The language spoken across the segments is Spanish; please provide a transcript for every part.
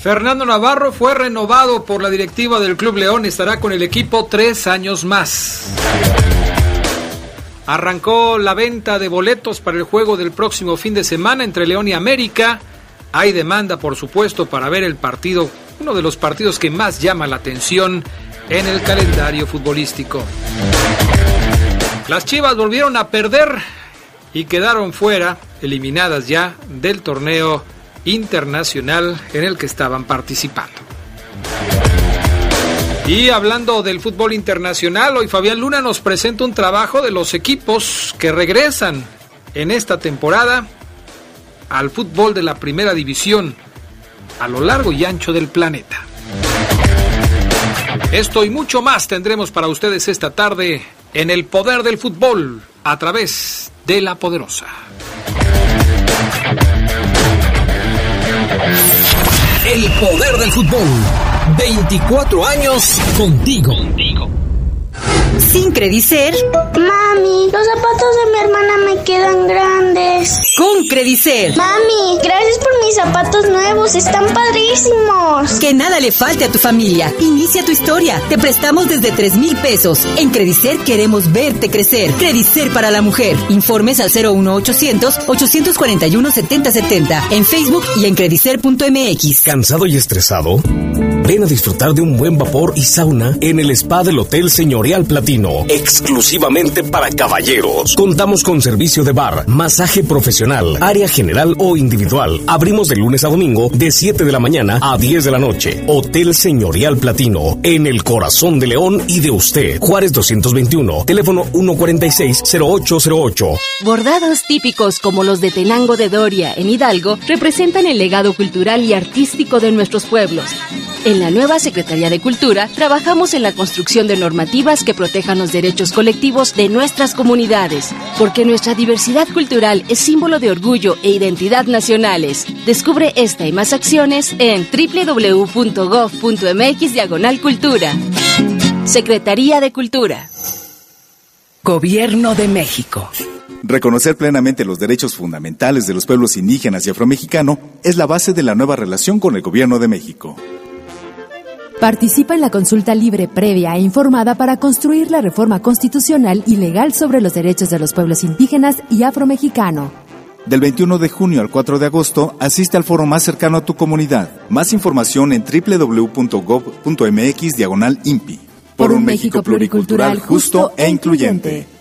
Fernando Navarro fue renovado por la directiva del Club León y estará con el equipo tres años más. Arrancó la venta de boletos para el juego del próximo fin de semana entre León y América. Hay demanda, por supuesto, para ver el partido, uno de los partidos que más llama la atención en el calendario futbolístico. Las Chivas volvieron a perder y quedaron fuera, eliminadas ya del torneo internacional en el que estaban participando. Y hablando del fútbol internacional, hoy Fabián Luna nos presenta un trabajo de los equipos que regresan en esta temporada al fútbol de la primera división a lo largo y ancho del planeta. Esto y mucho más tendremos para ustedes esta tarde en el poder del fútbol a través de la poderosa. El poder del fútbol. 24 años contigo. Sin Credicer. Mami, los zapatos de mi hermana me quedan grandes. Con Credicer. Mami, gracias por mis zapatos nuevos, están padrísimos. Que nada le falte a tu familia. Inicia tu historia. Te prestamos desde 3 mil pesos. En Credicer queremos verte crecer. Credicer para la mujer. Informes al 01800 841 7070. En Facebook y en credicer.mx. ¿Cansado y estresado? Ven a disfrutar de un buen vapor y sauna en el spa del Hotel Señorial Platino, exclusivamente para caballeros. Contamos con servicio de bar, masaje profesional, área general o individual. Abrimos de lunes a domingo de 7 de la mañana a 10 de la noche. Hotel Señorial Platino, en el corazón de León y de usted. Juárez 221, teléfono 146-0808. Bordados típicos como los de Tenango de Doria en Hidalgo representan el legado cultural y artístico de nuestros pueblos. En la nueva Secretaría de Cultura trabajamos en la construcción de normativas que protejan los derechos colectivos de nuestras comunidades, porque nuestra diversidad cultural es símbolo de orgullo e identidad nacionales. Descubre esta y más acciones en www.gov.mx diagonal cultura. Secretaría de Cultura. Gobierno de México. Reconocer plenamente los derechos fundamentales de los pueblos indígenas y afromexicano es la base de la nueva relación con el Gobierno de México. Participa en la consulta libre, previa e informada para construir la reforma constitucional y legal sobre los derechos de los pueblos indígenas y afromexicano. Del 21 de junio al 4 de agosto, asiste al foro más cercano a tu comunidad. Más información en www.gov.mx diagonal INPI. Por un México pluricultural, justo e incluyente.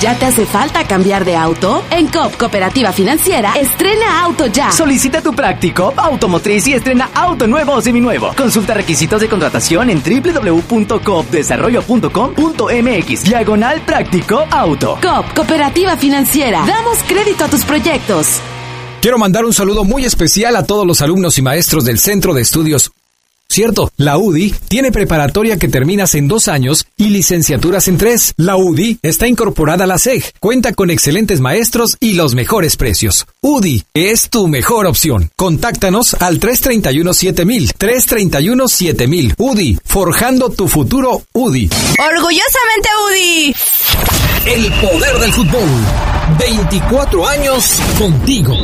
¿Ya te hace falta cambiar de auto? En COP Cooperativa Financiera, estrena auto ya. Solicita tu práctico automotriz y estrena auto nuevo o seminuevo. Consulta requisitos de contratación en www.coopdesarrollo.com.mx. Diagonal práctico auto. COP Cooperativa Financiera. Damos crédito a tus proyectos. Quiero mandar un saludo muy especial a todos los alumnos y maestros del Centro de Estudios Cierto, la UDI tiene preparatoria que terminas en dos años y licenciaturas en tres. La UDI está incorporada a la SEG, cuenta con excelentes maestros y los mejores precios. UDI es tu mejor opción. Contáctanos al 331-7000, 331-7000. UDI, forjando tu futuro UDI. Orgullosamente UDI. El poder del fútbol. 24 años contigo.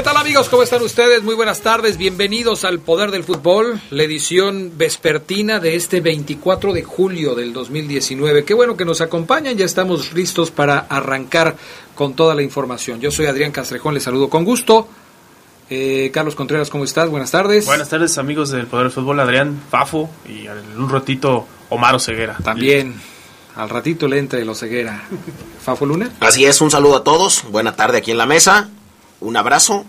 ¿Qué tal amigos? ¿Cómo están ustedes? Muy buenas tardes. Bienvenidos al Poder del Fútbol, la edición vespertina de este 24 de julio del 2019. Qué bueno que nos acompañan. Ya estamos listos para arrancar con toda la información. Yo soy Adrián Castrejón, les saludo con gusto. Eh, Carlos Contreras, ¿cómo estás? Buenas tardes. Buenas tardes amigos del Poder del Fútbol, Adrián, Fafo y en un ratito Omar Ceguera. También. Al ratito le entra el Oceguera. ¿Fafo Luna? Así es, un saludo a todos. Buena tarde aquí en la mesa un abrazo.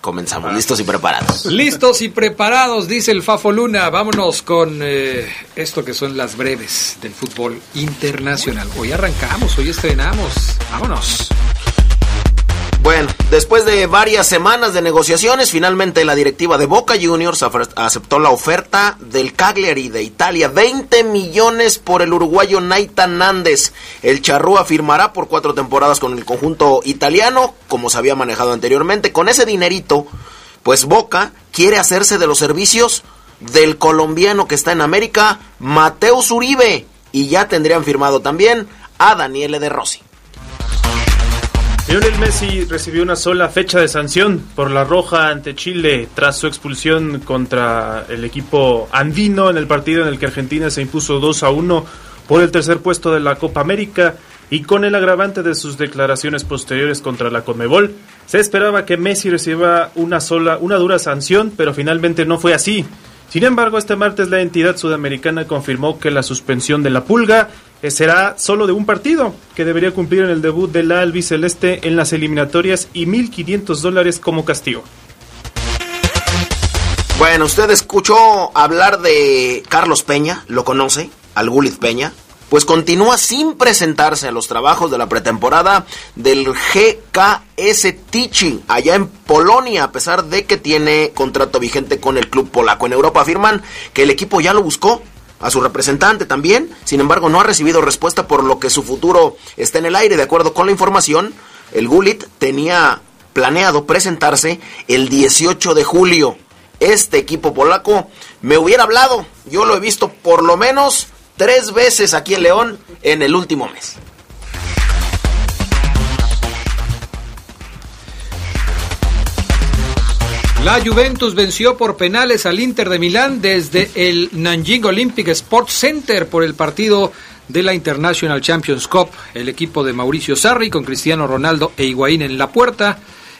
Comenzamos, listos y preparados. Listos y preparados, dice el Fafo Luna. Vámonos con eh, esto que son las breves del fútbol internacional. Hoy arrancamos, hoy estrenamos. Vámonos. Bueno, después de varias semanas de negociaciones, finalmente la directiva de Boca Juniors aceptó la oferta del Cagliari de Italia, 20 millones por el uruguayo Naitan Nández. El Charrúa firmará por cuatro temporadas con el conjunto italiano, como se había manejado anteriormente. Con ese dinerito, pues Boca quiere hacerse de los servicios del colombiano que está en América, Mateus Uribe, y ya tendrían firmado también a Daniele De Rossi. Lionel Messi recibió una sola fecha de sanción por la roja ante Chile tras su expulsión contra el equipo andino en el partido en el que Argentina se impuso 2 a 1 por el tercer puesto de la Copa América y con el agravante de sus declaraciones posteriores contra la Conmebol, se esperaba que Messi reciba una sola una dura sanción, pero finalmente no fue así. Sin embargo, este martes la entidad sudamericana confirmó que la suspensión de la pulga será solo de un partido, que debería cumplir en el debut de la albiceleste en las eliminatorias y 1.500 dólares como castigo. Bueno, usted escuchó hablar de Carlos Peña, lo conoce, al Gulit Peña, pues continúa sin presentarse a los trabajos de la pretemporada del GKS Tichy allá en Polonia, a pesar de que tiene contrato vigente con el club polaco. En Europa afirman que el equipo ya lo buscó, a su representante también. Sin embargo, no ha recibido respuesta por lo que su futuro está en el aire. De acuerdo con la información, el Gulit tenía planeado presentarse el 18 de julio. Este equipo polaco me hubiera hablado. Yo lo he visto por lo menos tres veces aquí en León en el último mes. La Juventus venció por penales al Inter de Milán desde el Nanjing Olympic Sports Center por el partido de la International Champions Cup. El equipo de Mauricio Sarri con Cristiano Ronaldo e Higuaín en la puerta,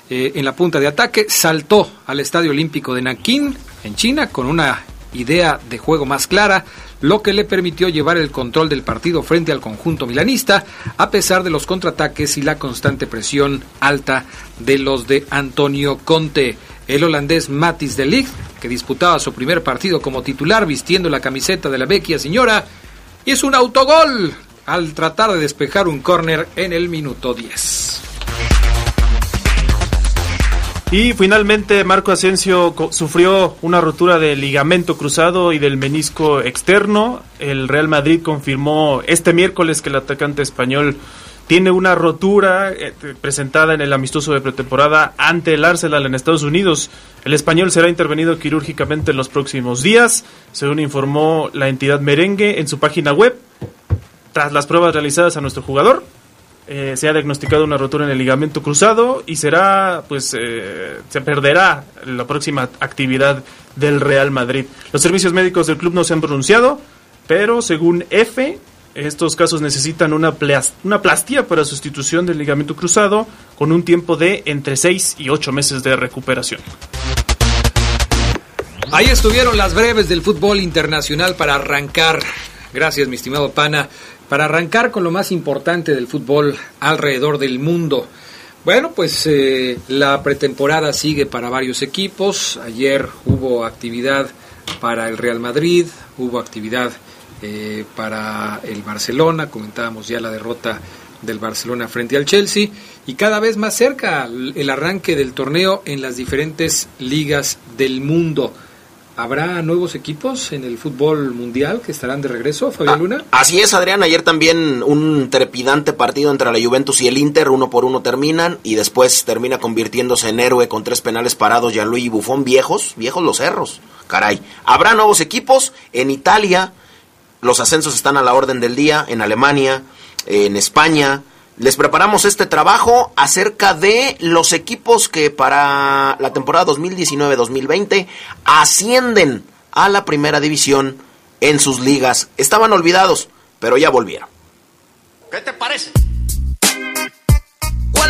eh, en la punta de ataque, saltó al Estadio Olímpico de Nankín en China con una idea de juego más clara, lo que le permitió llevar el control del partido frente al conjunto milanista, a pesar de los contraataques y la constante presión alta de los de Antonio Conte el holandés Matis de Ligt, que disputaba su primer partido como titular vistiendo la camiseta de la vecchia señora, hizo un autogol al tratar de despejar un córner en el minuto 10. Y finalmente Marco Asensio sufrió una rotura del ligamento cruzado y del menisco externo. El Real Madrid confirmó este miércoles que el atacante español tiene una rotura eh, presentada en el amistoso de pretemporada ante el Arsenal en Estados Unidos. El español será intervenido quirúrgicamente en los próximos días, según informó la entidad merengue en su página web. Tras las pruebas realizadas a nuestro jugador, eh, se ha diagnosticado una rotura en el ligamento cruzado y será, pues, eh, se perderá la próxima actividad del Real Madrid. Los servicios médicos del club no se han pronunciado, pero según F, estos casos necesitan una, una plastía para sustitución del ligamento cruzado con un tiempo de entre 6 y 8 meses de recuperación. Ahí estuvieron las breves del fútbol internacional para arrancar. Gracias, mi estimado Pana. Para arrancar con lo más importante del fútbol alrededor del mundo. Bueno, pues eh, la pretemporada sigue para varios equipos. Ayer hubo actividad para el Real Madrid, hubo actividad eh, para el Barcelona, comentábamos ya la derrota del Barcelona frente al Chelsea y cada vez más cerca el arranque del torneo en las diferentes ligas del mundo. ¿Habrá nuevos equipos en el fútbol mundial que estarán de regreso, Fabián ah, Luna? así es, Adrián. Ayer también un trepidante partido entre la Juventus y el Inter, uno por uno terminan y después termina convirtiéndose en héroe con tres penales parados Gianluigi Buffon, viejos, viejos los cerros. Caray. Habrá nuevos equipos en Italia, los ascensos están a la orden del día en Alemania, en España, les preparamos este trabajo acerca de los equipos que para la temporada 2019-2020 ascienden a la primera división en sus ligas. Estaban olvidados, pero ya volvieron. ¿Qué te parece?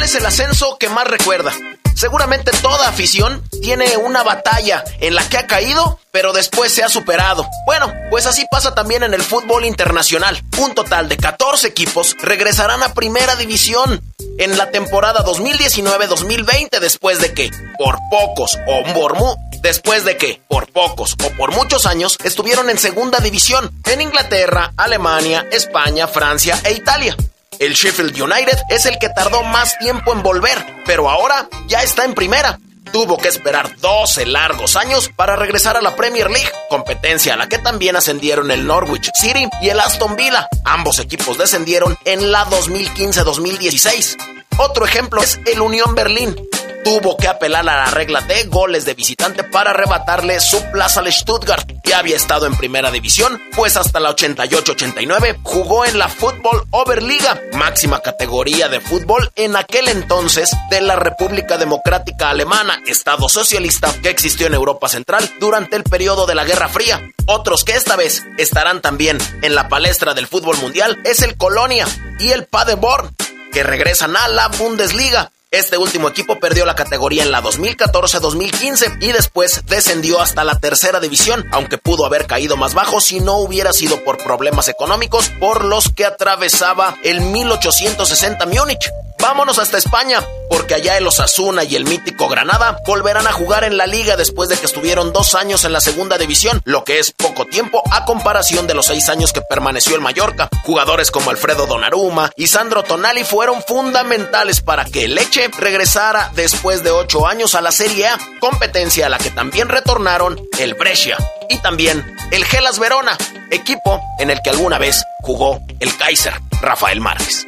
¿Cuál es el ascenso que más recuerda? Seguramente toda afición tiene una batalla en la que ha caído, pero después se ha superado. Bueno, pues así pasa también en el fútbol internacional. Un total de 14 equipos regresarán a primera división en la temporada 2019-2020 después de que, por pocos o por después de que, por pocos o por muchos años, estuvieron en segunda división en Inglaterra, Alemania, España, Francia e Italia. El Sheffield United es el que tardó más tiempo en volver, pero ahora ya está en primera. Tuvo que esperar 12 largos años para regresar a la Premier League, competencia a la que también ascendieron el Norwich City y el Aston Villa. Ambos equipos descendieron en la 2015-2016. Otro ejemplo es el Unión Berlín, tuvo que apelar a la regla de goles de visitante para arrebatarle su plaza al Stuttgart. Ya había estado en primera división, pues hasta la 88-89 jugó en la Fútbol Oberliga, máxima categoría de fútbol en aquel entonces de la República Democrática Alemana, Estado socialista que existió en Europa Central durante el periodo de la Guerra Fría. Otros que esta vez estarán también en la palestra del fútbol mundial es el Colonia y el Paderborn, que regresan a la Bundesliga. Este último equipo perdió la categoría en la 2014-2015 y después descendió hasta la tercera división, aunque pudo haber caído más bajo si no hubiera sido por problemas económicos por los que atravesaba el 1860 Múnich. Vámonos hasta España, porque allá el Osasuna y el mítico Granada volverán a jugar en la liga después de que estuvieron dos años en la segunda división, lo que es poco tiempo a comparación de los seis años que permaneció el Mallorca. Jugadores como Alfredo Donaruma y Sandro Tonali fueron fundamentales para que el Leche regresara después de ocho años a la Serie A, competencia a la que también retornaron el Brescia y también el Gelas Verona, equipo en el que alguna vez jugó el Kaiser Rafael Márquez.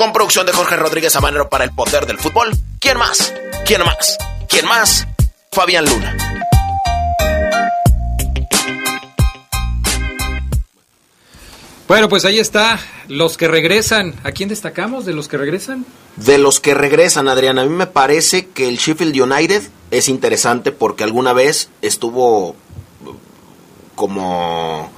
Con producción de Jorge Rodríguez Amanero para el poder del fútbol. ¿Quién más? ¿Quién más? ¿Quién más? Fabián Luna. Bueno, pues ahí está. Los que regresan. ¿A quién destacamos de los que regresan? De los que regresan, Adrián, a mí me parece que el Sheffield United es interesante porque alguna vez estuvo como,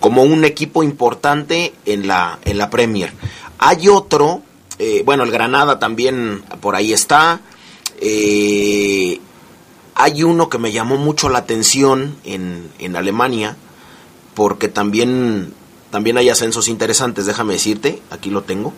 como un equipo importante en la, en la Premier. Hay otro, eh, bueno, el Granada también por ahí está. Eh, hay uno que me llamó mucho la atención en, en Alemania porque también también hay ascensos interesantes, déjame decirte, aquí lo tengo.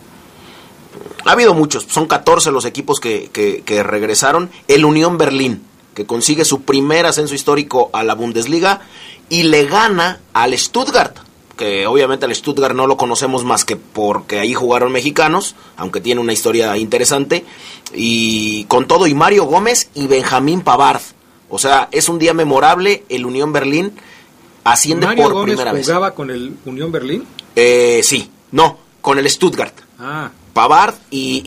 Ha habido muchos, son 14 los equipos que, que, regresaron. El Unión Berlín, que consigue su primer ascenso histórico a la Bundesliga y le gana al Stuttgart, que obviamente al Stuttgart no lo conocemos más que porque ahí jugaron mexicanos, aunque tiene una historia interesante, y con todo, y Mario Gómez y Benjamín Pavard. O sea, es un día memorable, el Unión Berlín asciende Mario por Gómez primera vez. jugaba con el Unión Berlín? Eh, sí, no, con el Stuttgart. Ah. Pavard y,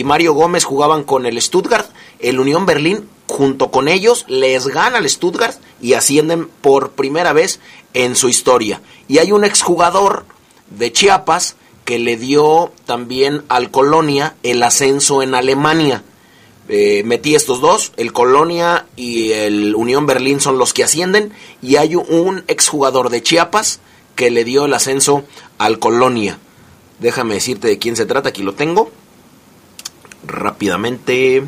y, Mario Gómez jugaban con el Stuttgart. El Unión Berlín, junto con ellos, les gana al Stuttgart y ascienden por primera vez en su historia. Y hay un exjugador de Chiapas que le dio también al Colonia el ascenso en Alemania. Eh, metí estos dos, el Colonia y el Unión Berlín son los que ascienden y hay un exjugador de Chiapas que le dio el ascenso al Colonia. Déjame decirte de quién se trata, aquí lo tengo. Rápidamente.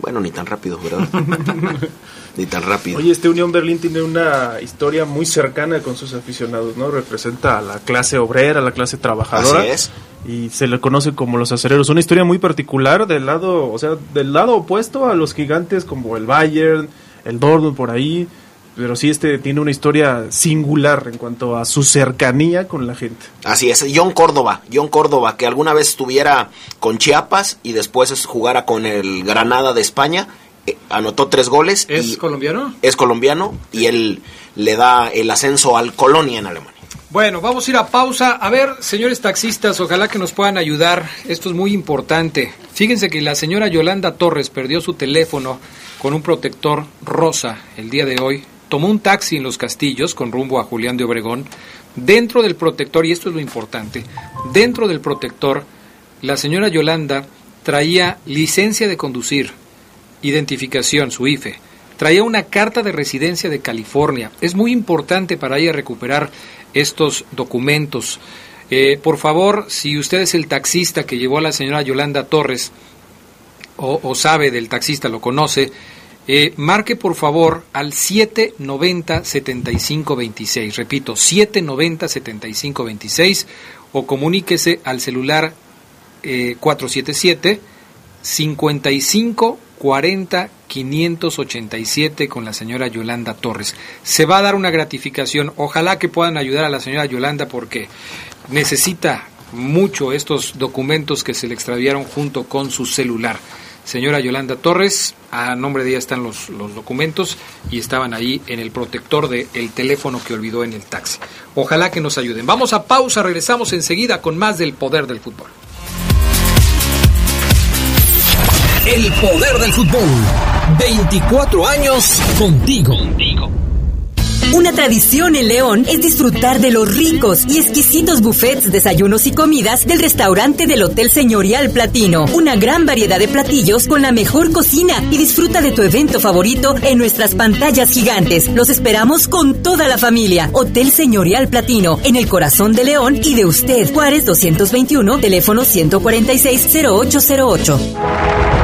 Bueno, ni tan rápido, ¿verdad? ni tan rápido. Oye, este Unión Berlín tiene una historia muy cercana con sus aficionados, ¿no? Representa a la clase obrera, a la clase trabajadora. Así es. Y se le conoce como los acereros. Una historia muy particular del lado, o sea, del lado opuesto a los gigantes como el Bayern, el Dortmund por ahí. Pero sí, este tiene una historia singular en cuanto a su cercanía con la gente. Así es, John Córdoba, John Córdoba, que alguna vez estuviera con Chiapas y después jugara con el Granada de España, anotó tres goles. ¿Es y colombiano? Es colombiano y él le da el ascenso al Colonia en Alemania. Bueno, vamos a ir a pausa. A ver, señores taxistas, ojalá que nos puedan ayudar. Esto es muy importante. Fíjense que la señora Yolanda Torres perdió su teléfono con un protector rosa el día de hoy tomó un taxi en Los Castillos con rumbo a Julián de Obregón. Dentro del protector, y esto es lo importante, dentro del protector la señora Yolanda traía licencia de conducir, identificación, su IFE, traía una carta de residencia de California. Es muy importante para ella recuperar estos documentos. Eh, por favor, si usted es el taxista que llevó a la señora Yolanda Torres, o, sabe del taxista, lo conoce, eh, marque por favor al 790-7526. Repito, 790-7526 o comuníquese al celular 477 55 40 587 con la señora Yolanda Torres. Se va a dar una gratificación. Ojalá que puedan ayudar a la señora Yolanda porque necesita mucho estos documentos que se le extraviaron junto con su celular. Señora Yolanda Torres, a nombre de ella están los, los documentos y estaban ahí en el protector del el teléfono que olvidó en el taxi. Ojalá que nos ayuden. Vamos a pausa, regresamos enseguida con más del poder del fútbol. El poder del fútbol. 24 años contigo. Una tradición en León es disfrutar de los ricos y exquisitos buffets, desayunos y comidas del restaurante del Hotel Señorial Platino. Una gran variedad de platillos con la mejor cocina y disfruta de tu evento favorito en nuestras pantallas gigantes. Los esperamos con toda la familia. Hotel Señorial Platino, en el corazón de León y de usted. Juárez 221, teléfono 146 0808.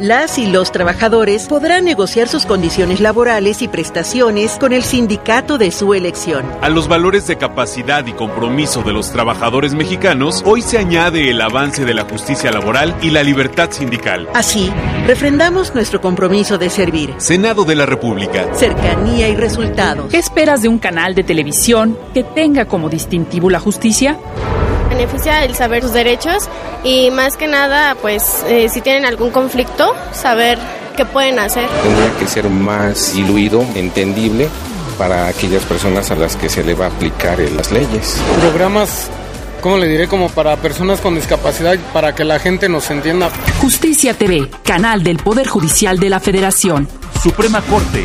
Las y los trabajadores podrán negociar sus condiciones laborales y prestaciones con el sindicato de su elección. A los valores de capacidad y compromiso de los trabajadores mexicanos, hoy se añade el avance de la justicia laboral y la libertad sindical. Así, refrendamos nuestro compromiso de servir. Senado de la República. Cercanía y resultados. ¿Qué esperas de un canal de televisión que tenga como distintivo la justicia? Beneficia el saber sus derechos y más que nada, pues eh, si tienen algún conflicto, saber qué pueden hacer. Tendría que ser más diluido, entendible para aquellas personas a las que se le va a aplicar las leyes. Programas ¿cómo le diré? Como para personas con discapacidad, para que la gente nos entienda. Justicia TV, canal del Poder Judicial de la Federación. Suprema Corte,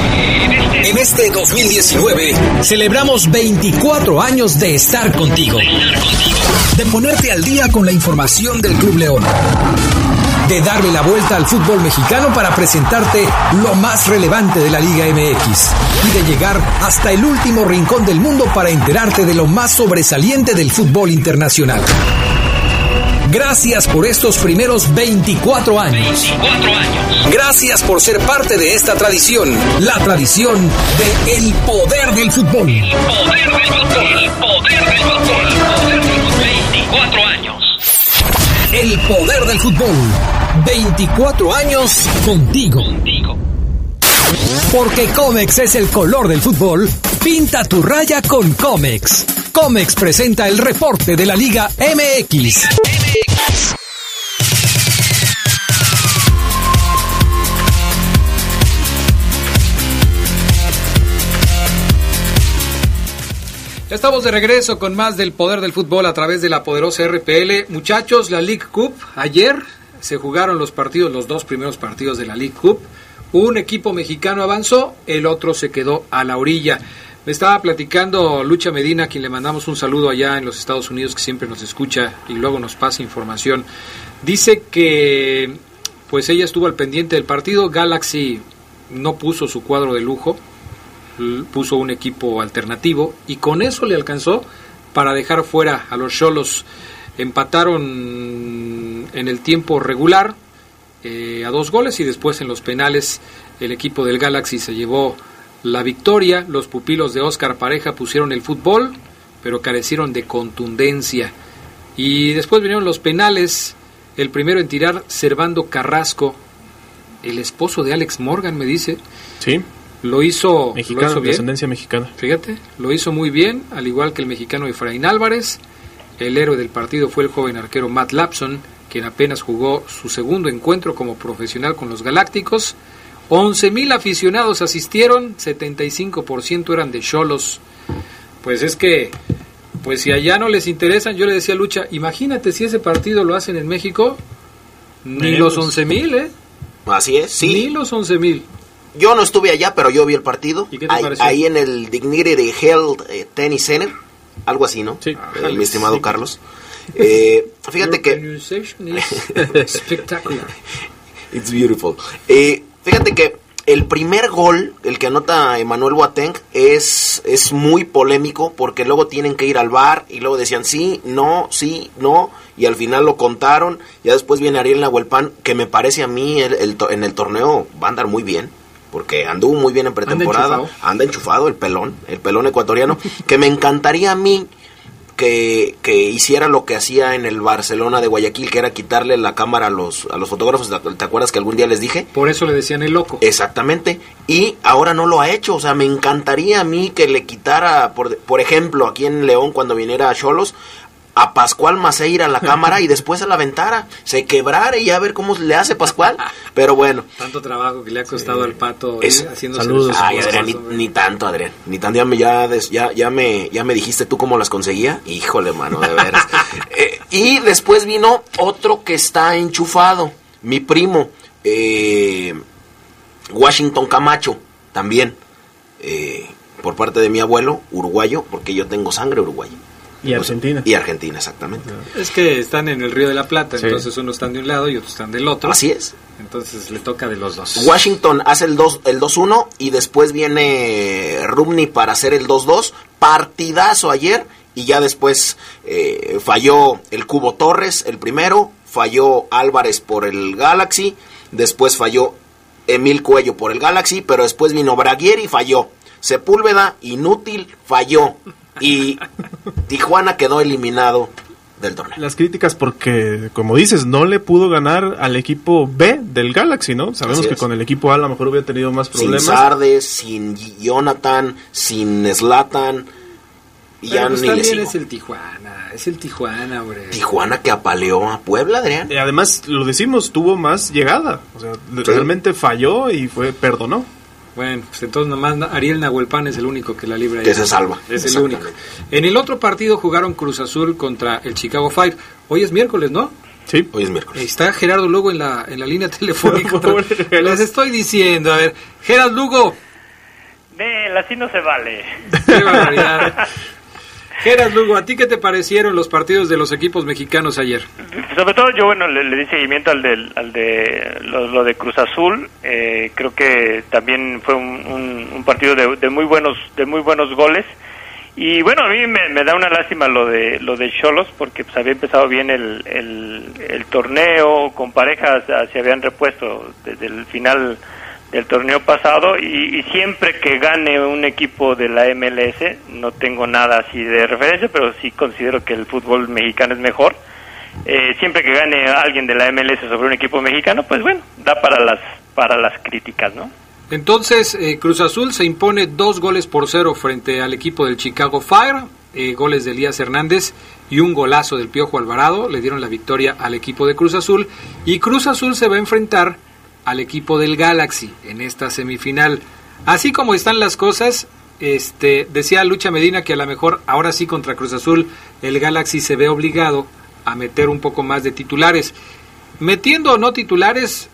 En este 2019 celebramos 24 años de estar contigo. De ponerte al día con la información del Club León. De darle la vuelta al fútbol mexicano para presentarte lo más relevante de la Liga MX. Y de llegar hasta el último rincón del mundo para enterarte de lo más sobresaliente del fútbol internacional. Gracias por estos primeros 24 años. 24 años. Gracias por ser parte de esta tradición, la tradición de el poder del fútbol. El poder del fútbol. El poder del fútbol. El poder del fútbol. 24 años. El poder del fútbol. 24 años contigo. Contigo. Porque Comex es el color del fútbol, pinta tu raya con Comex. Comex presenta el reporte de la Liga MX. Estamos de regreso con más del poder del fútbol a través de la poderosa RPL. Muchachos, la League Cup, ayer se jugaron los partidos, los dos primeros partidos de la League Cup. Un equipo mexicano avanzó, el otro se quedó a la orilla. Me estaba platicando Lucha Medina, a quien le mandamos un saludo allá en los Estados Unidos, que siempre nos escucha y luego nos pasa información. Dice que pues ella estuvo al pendiente del partido. Galaxy no puso su cuadro de lujo, puso un equipo alternativo y con eso le alcanzó para dejar fuera a los Cholos. Empataron en el tiempo regular eh, a dos goles y después en los penales el equipo del Galaxy se llevó la victoria. Los pupilos de Oscar Pareja pusieron el fútbol, pero carecieron de contundencia. Y después vinieron los penales. El primero en tirar, Servando Carrasco, el esposo de Alex Morgan, me dice. Sí. Lo hizo, Mexicano, lo hizo bien. descendencia mexicana. Fíjate, lo hizo muy bien, al igual que el mexicano Efraín Álvarez. El héroe del partido fue el joven arquero Matt Lapson, quien apenas jugó su segundo encuentro como profesional con los Galácticos. 11.000 aficionados asistieron, 75% eran de Cholos. Pues es que, pues si allá no les interesan, yo le decía a Lucha, imagínate si ese partido lo hacen en México, ni Menos. los 11.000, ¿eh? Así es, sí. Ni los 11.000. Yo no estuve allá, pero yo vi el partido. ¿Y qué te ahí, pareció? ahí en el Dignity Health eh, Tennis Center, algo así, ¿no? Sí. mi estimado sí. Carlos. Eh, fíjate que pronunciation is spectacular. It's beautiful. Eh, fíjate que el primer gol, el que anota Emanuel Boateng, es, es muy polémico porque luego tienen que ir al bar y luego decían sí, no, sí, no, y al final lo contaron. Ya después viene Ariel Nahuelpan, que me parece a mí el- el en el torneo va a andar muy bien. Porque anduvo muy bien en pretemporada. enchufado. Anda enchufado el pelón, el pelón ecuatoriano. que me encantaría a mí que, que hiciera lo que hacía en el Barcelona de Guayaquil, que era quitarle la cámara a los, a los fotógrafos. ¿Te te acuerdas que algún día les dije? Por eso le decían el loco. Exactamente. Y ahora no lo ha hecho. O sea, me encantaría a mí que le quitara, por, por ejemplo, aquí en León, cuando viniera a Cholos, a Pascual Maceira la cámara y después a la aventara. Se quebrara y a ver cómo le hace Pascual. Pero bueno. Tanto trabajo que le ha costado al pato Es- ir haciéndose Saludos. Ay, Adrián, ni, ni tanto, Adrián. Ni tanto. Ya me, ya, ya me, ya me dijiste tú cómo las conseguía. Híjole, mano, de veras. Eh, y después vino otro que está enchufado. Mi primo, eh, Washington Camacho, también. eh, por parte de mi abuelo, uruguayo, porque yo tengo sangre uruguaya. Y Argentina. Y Argentina, exactamente. Es que están en el Río de la Plata, Sí. entonces unos están de un lado y otros están del otro. Así es. Entonces le toca de los dos. Washington hace el 2 el 2-1 y después viene Rumney para hacer el 2-2. Partidazo ayer y ya después eh, falló el Cubo Torres, el primero, falló Álvarez por el Galaxy, después falló Emil Cuello por el Galaxy, pero después vino Braguieri y falló. Sepúlveda, inútil, falló. Y Tijuana quedó eliminado del torneo. Las críticas porque, como dices, no le pudo ganar al equipo B del Galaxy, ¿no? Sabemos Así que es. con el equipo A a lo mejor hubiera tenido más Sin problemas. Sardes, sin Jonathan, sin Slatan. Y Pero ya pues ni también es el Tijuana, es el Tijuana, hombre. Tijuana que apaleó a Puebla, Adrián. Y además, lo decimos, tuvo más llegada. O sea, realmente falló y fue perdonó. Bueno, pues entonces nomás Ariel Nahuelpan es el único que la libra. ahí. Que se salva. Es el único. En el otro partido jugaron Cruz Azul contra el Chicago Fire. Hoy es miércoles, ¿no? Sí. Hoy es miércoles. Está Gerardo Lugo en la, en la línea telefónica. Les estoy diciendo, a ver, Gerardo Lugo, Nel, así no se vale. qué barbaridad. Gerardo Lugo, ¿a ti qué te parecieron los partidos de los equipos mexicanos ayer? Sobre todo yo, bueno, le, di seguimiento al, del, al de lo, lo de Cruz Azul. Eh, creo que también fue un, un- partido de, de muy buenos de muy buenos goles. Y bueno, a mí me, da una lástima lo de lo de Cholos porque pues, había empezado bien el, el, el torneo con parejas, ah, se habían repuesto desde el final del torneo pasado y, siempre que gane un equipo de la MLS, no tengo nada así de referencia, pero sí considero que el fútbol mexicano es mejor. Eh, siempre que gane alguien de la MLS sobre un equipo mexicano, pues bueno, da para las para las críticas, ¿no? Entonces, eh, Cruz Azul se impone dos goles por cero frente al equipo del Chicago Fire, eh, goles de Elías Hernández y un golazo del Piojo Alvarado, le dieron la victoria al equipo de Cruz Azul y Cruz Azul se va a enfrentar al equipo del Galaxy en esta semifinal. Así como están las cosas, este decía Lucha Medina que a lo mejor ahora sí contra Cruz Azul el Galaxy se ve obligado a meter un poco más de titulares. Metiendo o no titulares,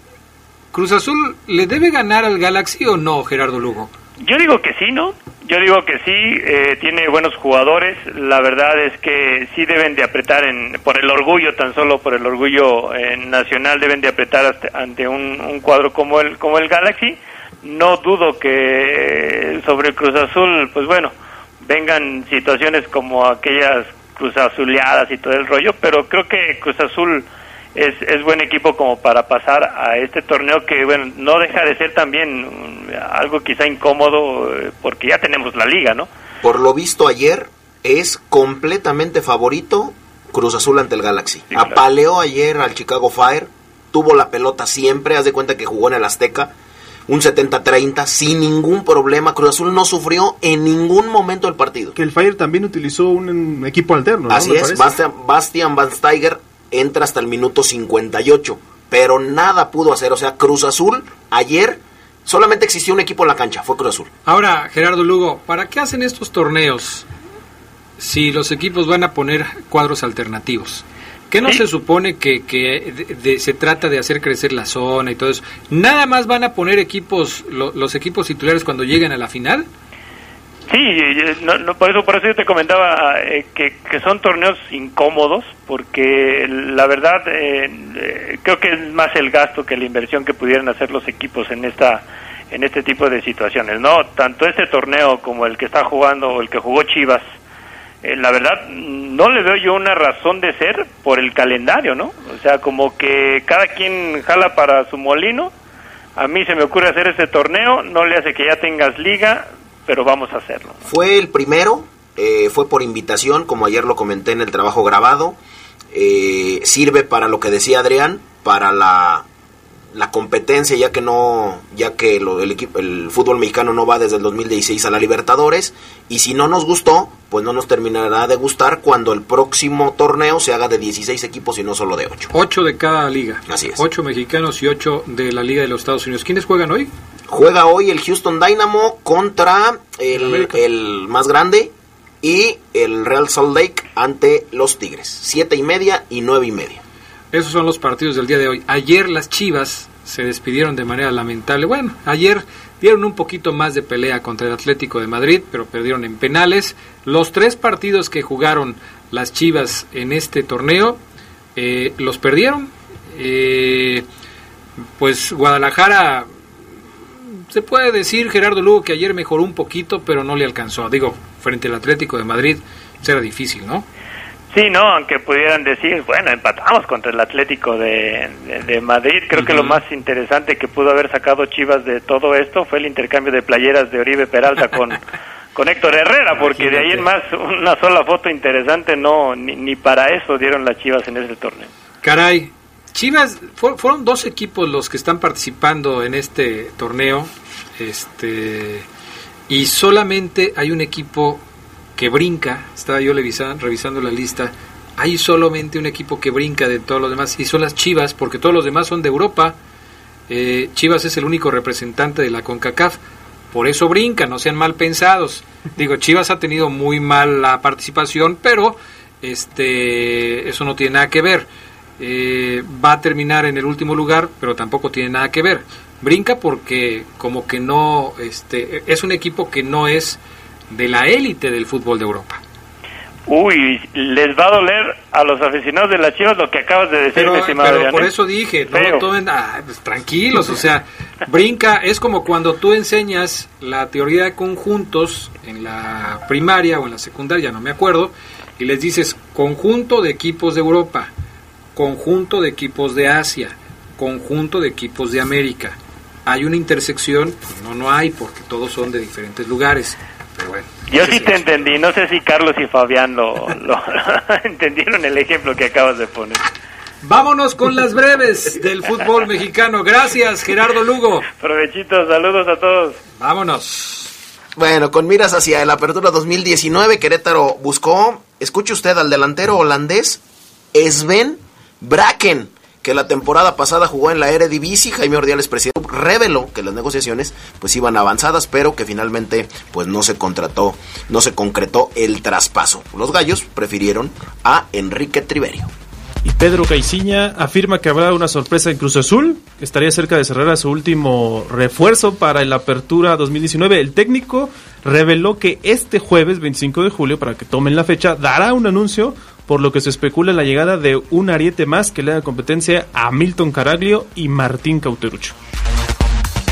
Cruz Azul le debe ganar al Galaxy o no, Gerardo Lugo. Yo digo que sí, ¿no? Yo digo que sí, eh, tiene buenos jugadores. La verdad es que sí deben de apretar en, por el orgullo, tan solo por el orgullo eh, nacional, deben de apretar ante un, un cuadro como el, como el Galaxy. No dudo que sobre Cruz Azul, pues bueno, vengan situaciones como aquellas Cruz Azuleadas y todo el rollo, pero creo que Cruz Azul es, es buen equipo como para pasar a este torneo que, bueno, no deja de ser también algo quizá incómodo eh, porque ya tenemos la liga, ¿no? Por lo visto ayer, es completamente favorito Cruz Azul ante el Galaxy. Apaleó ayer al Chicago Fire, tuvo la pelota siempre, haz de cuenta que jugó en el Azteca. un 70-30 sin ningún problema. Cruz Azul no sufrió en ningún momento el partido. Que el Fire también utilizó un, equipo alterno. ¿no? Así es, Bastian, Bastian Van Steiger entra hasta el minuto 58, pero nada pudo hacer. O sea, Cruz Azul ayer solamente existió un equipo en la cancha, fue Cruz Azul. Ahora, Gerardo Lugo, ¿para qué hacen estos torneos si los equipos van a poner cuadros alternativos? ¿Qué no se supone que, que se trata de hacer crecer la zona y todo eso? ¿Nada más van a poner equipos, los equipos titulares cuando lleguen a la final? Sí, no, por, eso, por eso yo te comentaba eh, que, son torneos incómodos, porque la verdad eh, eh, creo que es más el gasto que la inversión que pudieran hacer los equipos en esta en este tipo de situaciones, ¿no? Tanto este torneo como el que está jugando o el que jugó Chivas, la verdad no le veo yo una razón de ser por el calendario, ¿no? O sea, como que cada quien jala para su molino. A mí se me ocurre hacer este torneo, no le hace que ya tengas liga, pero vamos a hacerlo. Fue el primero, eh, fue por invitación, como ayer lo comenté en el trabajo grabado. Eh, sirve para lo que decía Adrián, para la, la competencia, ya que no, ya que el, equipo, el fútbol mexicano no va desde el 2016 a la Libertadores, y si no nos gustó, pues no nos terminará de gustar cuando el próximo torneo se haga de 16 equipos y no solo de 8. 8 de cada liga. Así es. 8 mexicanos y 8 de la Liga de los Estados Unidos. ¿Quiénes juegan hoy? Juega hoy el Houston Dynamo contra el, el más grande y el Real Salt Lake ante los Tigres. Siete y media y nueve y media. Esos son los partidos del día de hoy. Ayer las Chivas se despidieron de manera lamentable. Bueno, ayer dieron un poquito más de pelea contra el Atlético de Madrid, pero perdieron en penales. Los tres partidos que jugaron las Chivas en este torneo eh, los perdieron. Eh, pues Guadalajara se puede decir, Gerardo Lugo, que ayer mejoró un poquito, pero no le alcanzó. Digo, frente al Atlético de Madrid será difícil, ¿no? Sí, no, aunque pudieran decir, bueno, empatamos contra el Atlético de, Madrid. Creo que lo más interesante que pudo haber sacado Chivas de todo esto fue el intercambio de playeras de Oribe Peralta con, con Héctor Herrera, porque de ahí en más una sola foto interesante no ni, ni para eso dieron las Chivas en ese torneo. Caray, Chivas, fueron dos equipos los que están participando en este torneo, este, y solamente hay un equipo que brinca, estaba yo revisando, la lista, hay solamente un equipo que brinca de todos los demás, y son las Chivas, porque todos los demás son de Europa. Eh, Chivas es el único representante de la CONCACAF, por eso brinca, no sean mal pensados. Digo, Chivas ha tenido muy mala participación, pero este, eso no tiene nada que ver eh, va a terminar en el último lugar, pero tampoco tiene nada que ver. Brinca porque como que no, este, es un equipo que no es de la élite del fútbol de Europa. Uy, les va a doler a los aficionados de las Chivas lo que acabas de decir, pero, por eso dije, no tomen, ah, pues, tranquilos, o sea, brinca, es como cuando tú enseñas la teoría de conjuntos en la primaria o en la secundaria, no me acuerdo, y les dices conjunto de equipos de Europa conjunto de equipos de Asia, conjunto de equipos de América. ¿Hay una intersección? Pues no, no hay, porque todos son de diferentes lugares. Pero bueno. Yo sí te entendí, no sé si Carlos y Fabián lo, entendieron el ejemplo que acabas de poner. Vámonos con las breves del fútbol mexicano. Gracias, Gerardo Lugo. Provechitos, saludos a todos. Vámonos. Bueno, con miras hacia la apertura 2019, Querétaro buscó, escuche usted, al delantero holandés Sven Bracken, que la temporada pasada jugó en la Eredivisie, Jaime Ordiales, presidente, reveló que las negociaciones pues iban avanzadas, pero que finalmente pues no se contrató, no se concretó el traspaso. Los gallos prefirieron a Enrique Triverio. Y Pedro Caiciña afirma que habrá una sorpresa en Cruz Azul, que estaría cerca de cerrar a su último refuerzo para la apertura 2019. El técnico reveló que este jueves 25 de julio, para que tomen la fecha, dará un anuncio por lo que se especula la llegada de un ariete más que le da competencia a Milton Caraglio y Martín Cauterucho.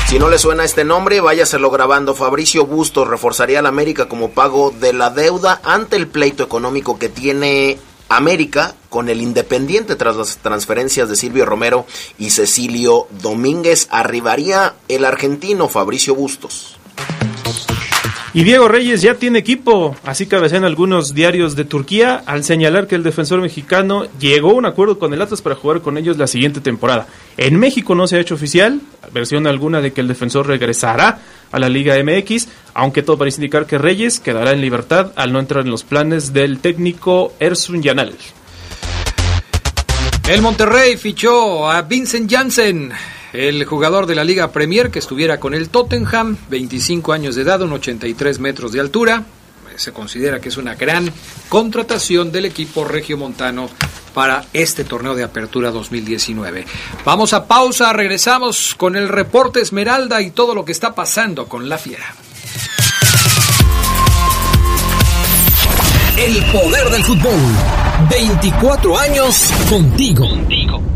Si no le suena este nombre, váyaselo grabando. Fabricio Bustos reforzaría al América como pago de la deuda ante el pleito económico que tiene América con el Independiente tras las transferencias de Silvio Romero y Cecilio Domínguez. Arribaría el argentino Fabricio Bustos. Y Diego Reyes ya tiene equipo, así cabecean algunos diarios de Turquía al señalar que el defensor mexicano llegó a un acuerdo con el Atlas para jugar con ellos la siguiente temporada. En México no se ha hecho oficial, versión alguna de que el defensor regresará a la Liga MX, aunque todo parece indicar que Reyes quedará en libertad al no entrar en los planes del técnico Ersun Yanal. El Monterrey fichó a Vincent Janssen, el jugador de la Liga Premier que estuviera con el Tottenham, 25 años de edad, un 83 metros de altura. Se considera que es una gran contratación del equipo regiomontano para este torneo de apertura 2019. Vamos a pausa, regresamos con el reporte Esmeralda y todo lo que está pasando con la fiera. El poder del fútbol. 24 años contigo.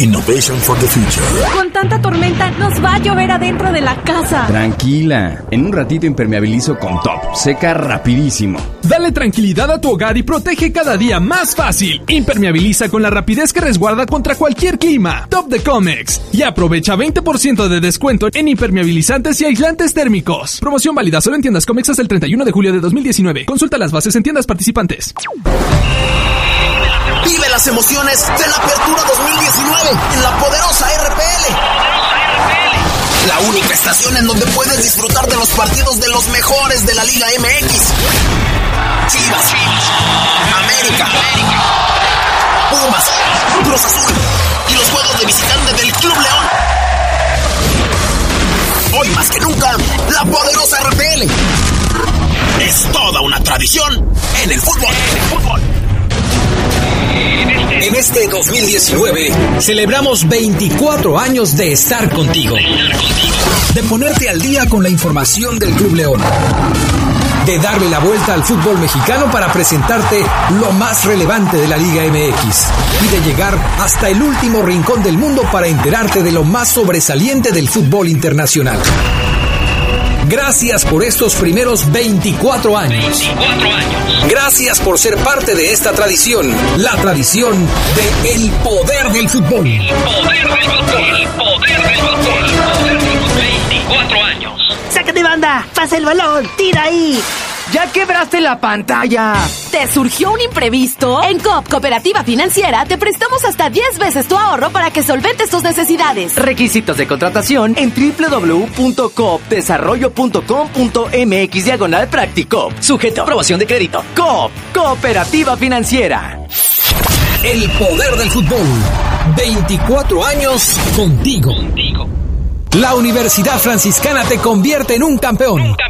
Innovation for the future. Con tanta tormenta nos va a llover adentro de la casa. Tranquila, en un ratito impermeabilizo con Top. Seca rapidísimo. Dale tranquilidad a tu hogar y protege cada día más fácil. Impermeabiliza con la rapidez que resguarda contra cualquier clima. Top de Comex. Y aprovecha 20% de descuento en impermeabilizantes y aislantes térmicos. Promoción válida solo en tiendas Comex hasta el 31 de julio de 2019. Consulta las bases en tiendas participantes. Vive las emociones de la Apertura 2019 en la poderosa RPL. La única estación en donde puedes disfrutar de los partidos de los mejores de la Liga MX. Chivas, América, Pumas, Cruz Azul y los juegos de visitante del Club León. Hoy más que nunca, la poderosa RPL. Es toda una tradición en el fútbol. En el fútbol. En este 2019 celebramos 24 años de estar contigo. De ponerte al día con la información del Club León. De darle la vuelta al fútbol mexicano para presentarte lo más relevante de la Liga MX. Y de llegar hasta el último rincón del mundo para enterarte de lo más sobresaliente del fútbol internacional. Gracias por estos primeros 24 años. 24 años. Gracias por ser parte de esta tradición. La tradición de el poder del fútbol. El poder del fútbol. El poder del fútbol. El poder del fútbol. 24 años. ¡Sácate banda! ¡Pasa el balón! ¡Tira ahí! ¡Ya quebraste la pantalla! ¿Te surgió un imprevisto? En COP Cooperativa Financiera te prestamos hasta 10 veces tu ahorro para que solventes tus necesidades. Requisitos de contratación en www.coopdesarrollo.com.mx diagonal práctico. Sujeto a aprobación de crédito. COP Cooperativa Financiera. El poder del fútbol. 24 años contigo. La Universidad Franciscana te convierte en un campeón. Un campeón.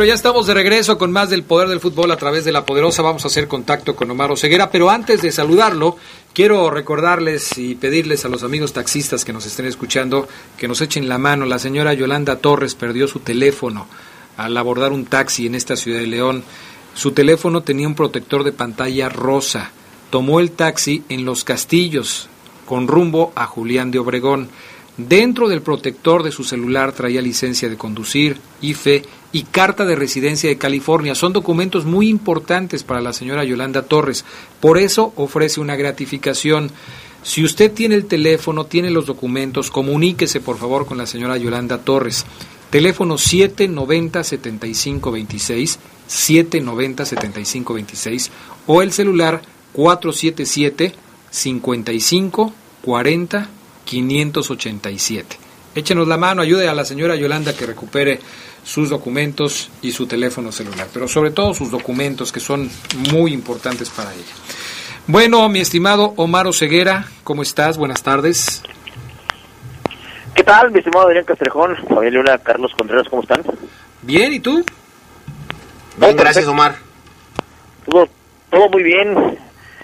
Pero ya estamos de regreso con más del poder del fútbol a través de la poderosa. Vamos a hacer contacto con Omar Oseguera. Pero antes de saludarlo, quiero recordarles y pedirles a los amigos taxistas que nos estén escuchando que nos echen la mano. La señora Yolanda Torres perdió su teléfono al abordar un taxi en esta ciudad de León. Su teléfono tenía un protector de pantalla rosa. Tomó el taxi en Los Castillos con rumbo a Julián de Obregón. Dentro del protector de su celular traía licencia de conducir, IFE y carta de residencia de California. Son documentos muy importantes para la señora Yolanda Torres. Por eso ofrece una gratificación. Si usted tiene el teléfono, tiene los documentos, comuníquese por favor con la señora Yolanda Torres. Teléfono 790-7526, 790-7526 o el celular 477 55 40 587. Échenos la mano, ayude a la señora Yolanda que recupere sus documentos y su teléfono celular, pero sobre todo sus documentos que son muy importantes para ella. Bueno, mi estimado Omar Oseguera, ¿cómo estás? Buenas tardes. ¿Qué tal, mi estimado Adrián Castrejón? Fabián Luna, Carlos Contreras, ¿cómo están? Bien, ¿y tú? Bien, gracias, Omar. Todo, todo muy bien.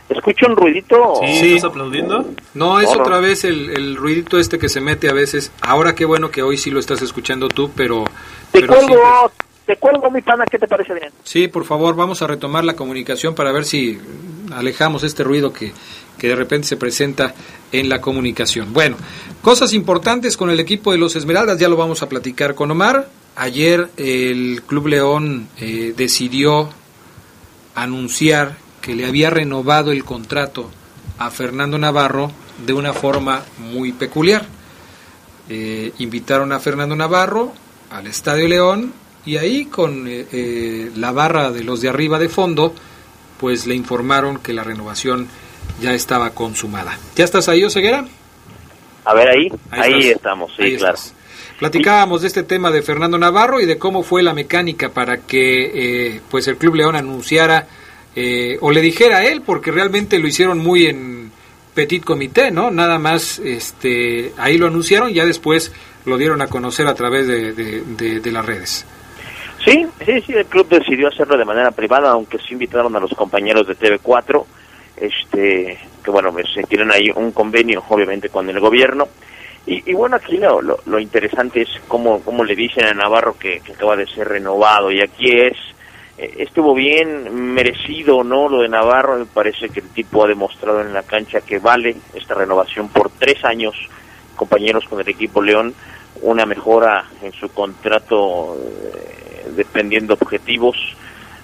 ¿Escucho un ruidito? ¿Sí? ¿Estás aplaudiendo? No, es No, no. otra vez el, el ruidito este que se mete a veces. Ahora qué bueno que hoy sí lo estás escuchando tú, pero... Te pero cuelgo, siempre- te cuelgo, mi pana, ¿qué te parece bien? Sí, por favor, vamos a retomar la comunicación para ver si alejamos este ruido que, que de repente se presenta en la comunicación. Bueno, cosas importantes con el equipo de los Esmeraldas, ya lo vamos a platicar con Omar. Ayer el Club León eh, decidió anunciar que le había renovado el contrato a Fernando Navarro de una forma muy peculiar. Eh, invitaron a Fernando Navarro al Estadio León y ahí con eh, eh, la barra de los de arriba de fondo, pues le informaron que la renovación ya estaba consumada. ¿Ya estás ahí, Oseguera? A ver, ahí, Ahí estamos, sí, Ahí claro. estás. Platicábamos de este tema de Fernando Navarro y de cómo fue la mecánica para que eh, pues el Club León anunciara eh, o le dijera a él, porque realmente lo hicieron muy en petit comité, ¿no? Nada más este, ahí lo anunciaron ya después lo dieron a conocer a través de, de- las redes. Sí, sí, sí, el club decidió hacerlo de manera privada, aunque sí invitaron a los compañeros de TV4, este, que bueno, pues, eh, tienen ahí un convenio, obviamente, con el gobierno. Y, bueno, aquí lo, lo, interesante es cómo, cómo le dicen a Navarro que, acaba de ser renovado, y aquí es, estuvo bien merecido, ¿no? Lo de Navarro, me parece que el tipo ha demostrado en la cancha que vale esta renovación por tres años, compañeros con el equipo León, una mejora en su contrato eh, dependiendo objetivos,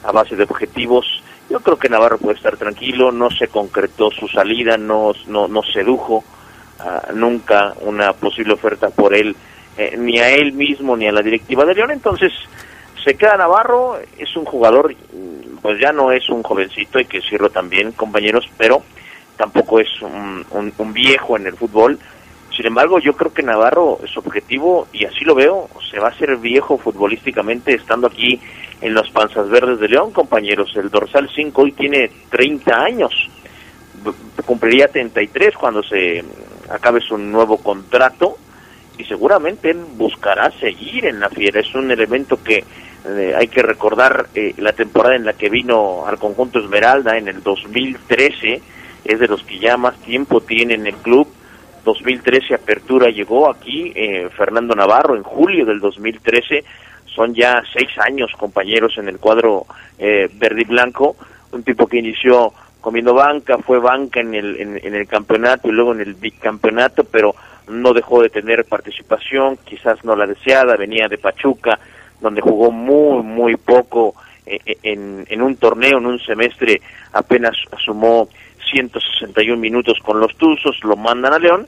a base de objetivos. Yo creo que Navarro puede estar tranquilo, no se concretó su salida, no, no, no sedujo ah, nunca una posible oferta por él, eh, ni a él mismo ni a la directiva de León, entonces se queda Navarro, es un jugador, mm, pues ya no es un jovencito, hay que decirlo también, compañeros, pero tampoco es un, un- viejo en el fútbol. Sin embargo, yo creo que Navarro, su objetivo, y así lo veo, se va a hacer viejo futbolísticamente estando aquí en los Panzas Verdes de León, compañeros. El dorsal 5 hoy tiene 30 años, cumpliría 33 cuando se acabe su nuevo contrato y seguramente él buscará seguir en la fiera. Es un elemento que eh, hay que recordar eh, la temporada en la que vino al conjunto Esmeralda en el 2013, es de los que ya más tiempo tiene en el club. 2013 apertura llegó aquí eh, Fernando Navarro en julio del 2013 son ya seis años compañeros en el cuadro eh, verde y blanco un tipo que inició comiendo banca fue banca en el en, en el campeonato y luego en el bicampeonato pero no dejó de tener participación quizás no la deseada venía de Pachuca donde jugó muy muy poco eh, eh, en, un torneo en un semestre apenas sumó 161 minutos con los Tuzos, lo mandan a León,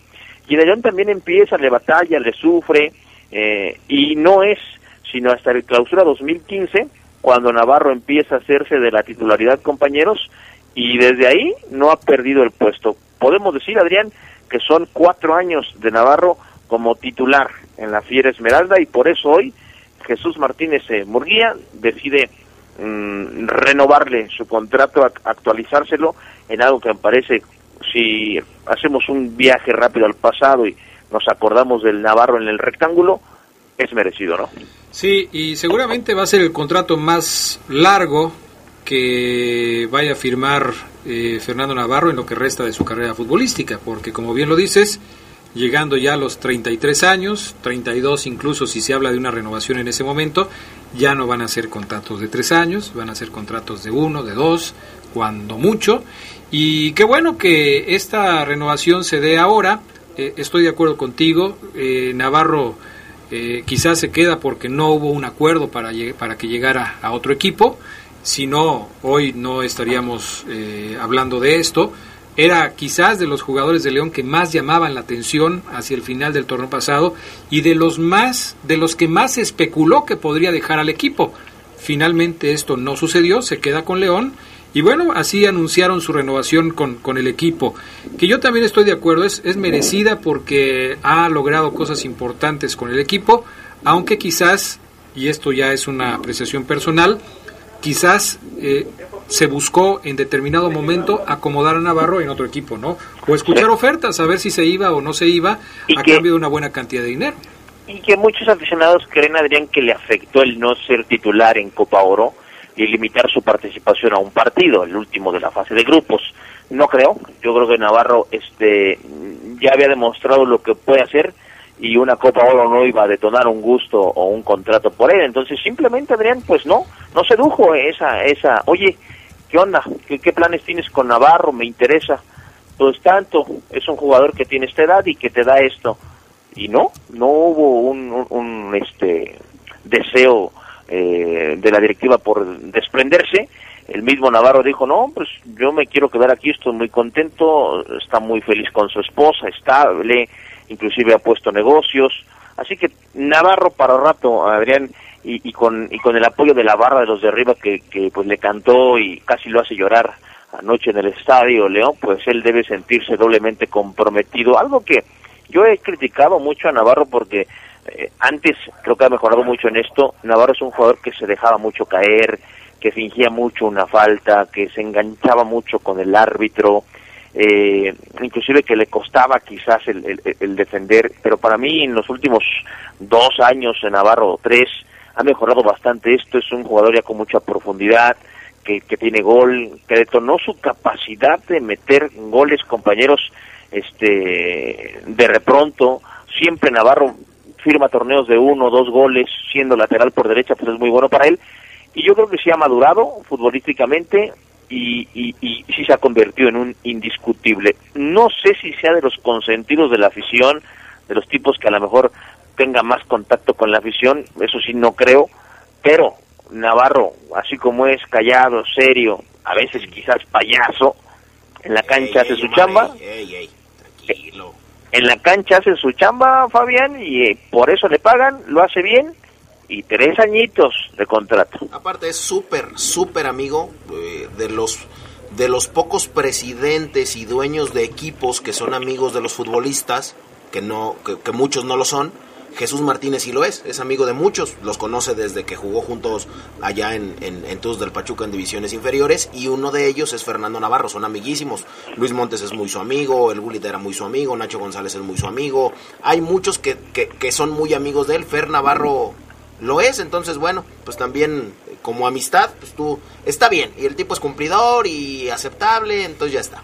y León también empieza, le batalla, le sufre, eh, y no es sino hasta el clausura 2015, cuando Navarro empieza a hacerse de la titularidad, compañeros, y desde ahí no ha perdido el puesto. Podemos decir, Adrián, que son cuatro años de Navarro como titular en la Fiera Esmeralda, y por eso hoy Jesús Martínez eh, Murguía decide mm, renovarle su contrato, ac- actualizárselo en algo que me parece, si hacemos un viaje rápido al pasado y nos acordamos del Navarro en el rectángulo, es merecido, ¿no? Sí, y seguramente va a ser el contrato más largo que vaya a firmar eh, Fernando Navarro en lo que resta de su carrera futbolística, porque como bien lo dices, llegando ya a los 33 años, 32 incluso si se habla de una renovación en ese momento, ya no van a ser contratos de tres años, van a ser contratos de uno, de dos, cuando mucho. Y qué bueno que esta renovación se dé ahora. Eh, estoy de acuerdo contigo. Eh, Navarro eh, quizás se queda porque no hubo un acuerdo para, para que llegara a otro equipo. Si no, hoy no estaríamos eh, hablando de esto. Era quizás de los jugadores de León que más llamaban la atención hacia el final del torneo pasado y de los más, de los que más especuló que podría dejar al equipo. Finalmente esto no sucedió, se queda con León y bueno, así anunciaron su renovación con, con el equipo, que yo también estoy de acuerdo, es, es merecida porque ha logrado cosas importantes con el equipo, aunque quizás, y esto ya es una apreciación personal, quizás eh, se buscó en determinado momento acomodar a Navarro en otro equipo, ¿no? O escuchar ofertas, a ver si se iba o no se iba a cambio de una buena cantidad de dinero. Y que muchos aficionados creen, Adrián, que le afectó el no ser titular en Copa Oro y limitar su participación a un partido, el último de la fase de grupos. No creo, yo creo que Navarro este ya había demostrado lo que puede hacer y una Copa Oro no iba a detonar un gusto o un contrato por él. Entonces simplemente Adrián, pues no, no sedujo esa, esa, oye, ¿qué? ¿Qué, planes tienes con Navarro? Me interesa. Pues tanto, es un jugador que tiene esta edad y que te da esto. Y no, no hubo un, un, un, este deseo eh, de la directiva por desprenderse. El mismo Navarro dijo, no, pues yo me quiero quedar aquí, estoy muy contento, está muy feliz con su esposa, estable, inclusive ha puesto negocios. Así que Navarro para rato, Adrián, y, y, con, y con el apoyo de la barra de los de arriba que, que pues le cantó y casi lo hace llorar anoche en el estadio León, pues él debe sentirse doblemente comprometido. Algo que yo he criticado mucho a Navarro porque eh, antes creo que ha mejorado mucho en esto. Navarro es un jugador que se dejaba mucho caer, que fingía mucho una falta, que se enganchaba mucho con el árbitro, eh, inclusive que le costaba quizás el, el, el, defender, pero para mí en los últimos dos años en Navarro, tres, ha mejorado bastante esto, es un jugador ya con mucha profundidad, que, que tiene gol, que detonó su capacidad de meter goles, compañeros, este, de repronto, siempre Navarro firma torneos de uno, dos goles, siendo lateral por derecha, pues es muy bueno para él, y yo creo que sí ha madurado futbolísticamente, y, y sí se ha convertido en un indiscutible. No sé si sea de los consentidos de la afición, de los tipos que a lo mejor tenga más contacto con la afición, eso sí no creo, pero Navarro, así como es callado, serio, a veces quizás payaso, en la cancha Ey, hace ey, su chamba, ey, ey, tranquilo. en la cancha hace su chamba, Fabián, y eh, por eso le pagan, lo hace bien, y tres añitos de contrato. Aparte es súper, súper amigo eh, de los de los pocos presidentes y dueños de equipos que son amigos de los futbolistas, que no, que, que muchos no lo son. Jesús Martínez sí lo es, es amigo de muchos, los conoce desde que jugó juntos allá en, en, en del Pachuca en divisiones inferiores y uno de ellos es Fernando Navarro, son amiguísimos. Luis Montes es muy su amigo, el Gullit era muy su amigo, Nacho González es muy su amigo. Hay muchos que, que, que son muy amigos de él, Fer Navarro lo es, entonces bueno, pues también eh, como amistad, pues tú, está bien, y el tipo es cumplidor y aceptable, entonces ya está.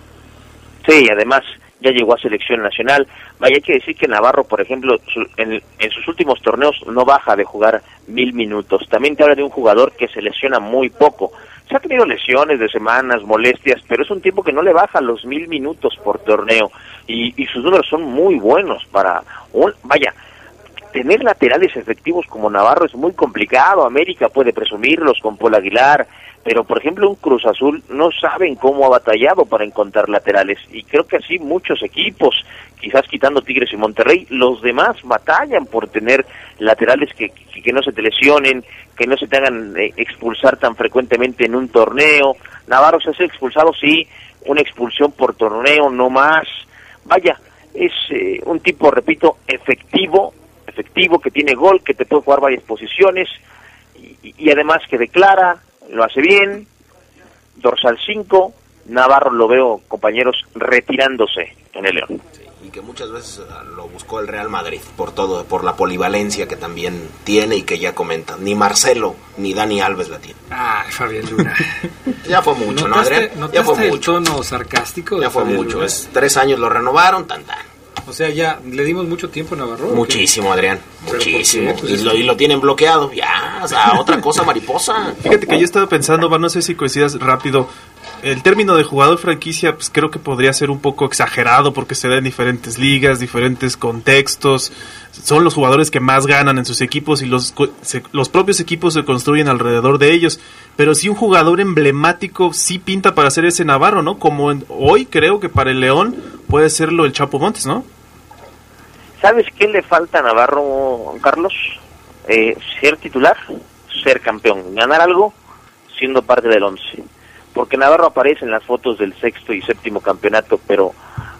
Sí, además ya llegó a selección nacional. Vaya, hay que decir que Navarro, por ejemplo, su- en, en sus últimos torneos no baja de jugar mil minutos. También te habla de un jugador que se lesiona muy poco. Se ha tenido lesiones de semanas, molestias, pero es un tipo que no le baja los mil minutos por torneo. Y, y sus números son muy buenos para un... Vaya, tener laterales efectivos como Navarro es muy complicado. América puede presumirlos con Paul Aguilar, pero por ejemplo un Cruz Azul no saben cómo ha batallado para encontrar laterales. Y creo que así muchos equipos, quizás quitando Tigres y Monterrey, los demás batallan por tener laterales que, que, no se te lesionen, que no se te hagan eh, expulsar tan frecuentemente en un torneo. Navarro se hace expulsado, sí, una expulsión por torneo, no más. Vaya, es eh, un tipo, repito, efectivo, efectivo, que tiene gol, que te puede jugar varias posiciones y, y además que declara, lo hace bien, dorsal 5, Navarro lo veo, compañeros, retirándose en el León. y que muchas veces ah, lo buscó el Real Madrid por todo, por la polivalencia que también tiene y que ya comentan. Ni Marcelo ni Dani Alves la tienen. Ay, Fabián Luna. Ya fue mucho, ¿no, ¿Notaste, Adrián? Ya fue el mucho. tono sarcástico? de Ya fue Fabián mucho. Luna? Es, tres años lo renovaron, tan tan. O sea, ya le dimos mucho tiempo a Navarro. Muchísimo, Adrián. Muchísimo. Pues y, lo, y lo tienen bloqueado. Ya, o sea, otra cosa mariposa. Fíjate que yo estaba pensando, no sé si coincidas rápido. El término de jugador franquicia, pues creo que podría ser un poco exagerado porque se da en diferentes ligas, diferentes contextos. Son los jugadores que más ganan en sus equipos y los, co- se- los propios equipos se construyen alrededor de ellos. Pero sí un jugador emblemático sí pinta para ser ese Navarro, ¿no? Como en- hoy creo que para el León puede serlo el Chapo Montes, ¿no? ¿Sabes qué le falta a Navarro, Carlos? Eh, ser titular, ser campeón, ganar algo siendo parte del once. Porque Navarro aparece en las fotos del sexto y séptimo campeonato, pero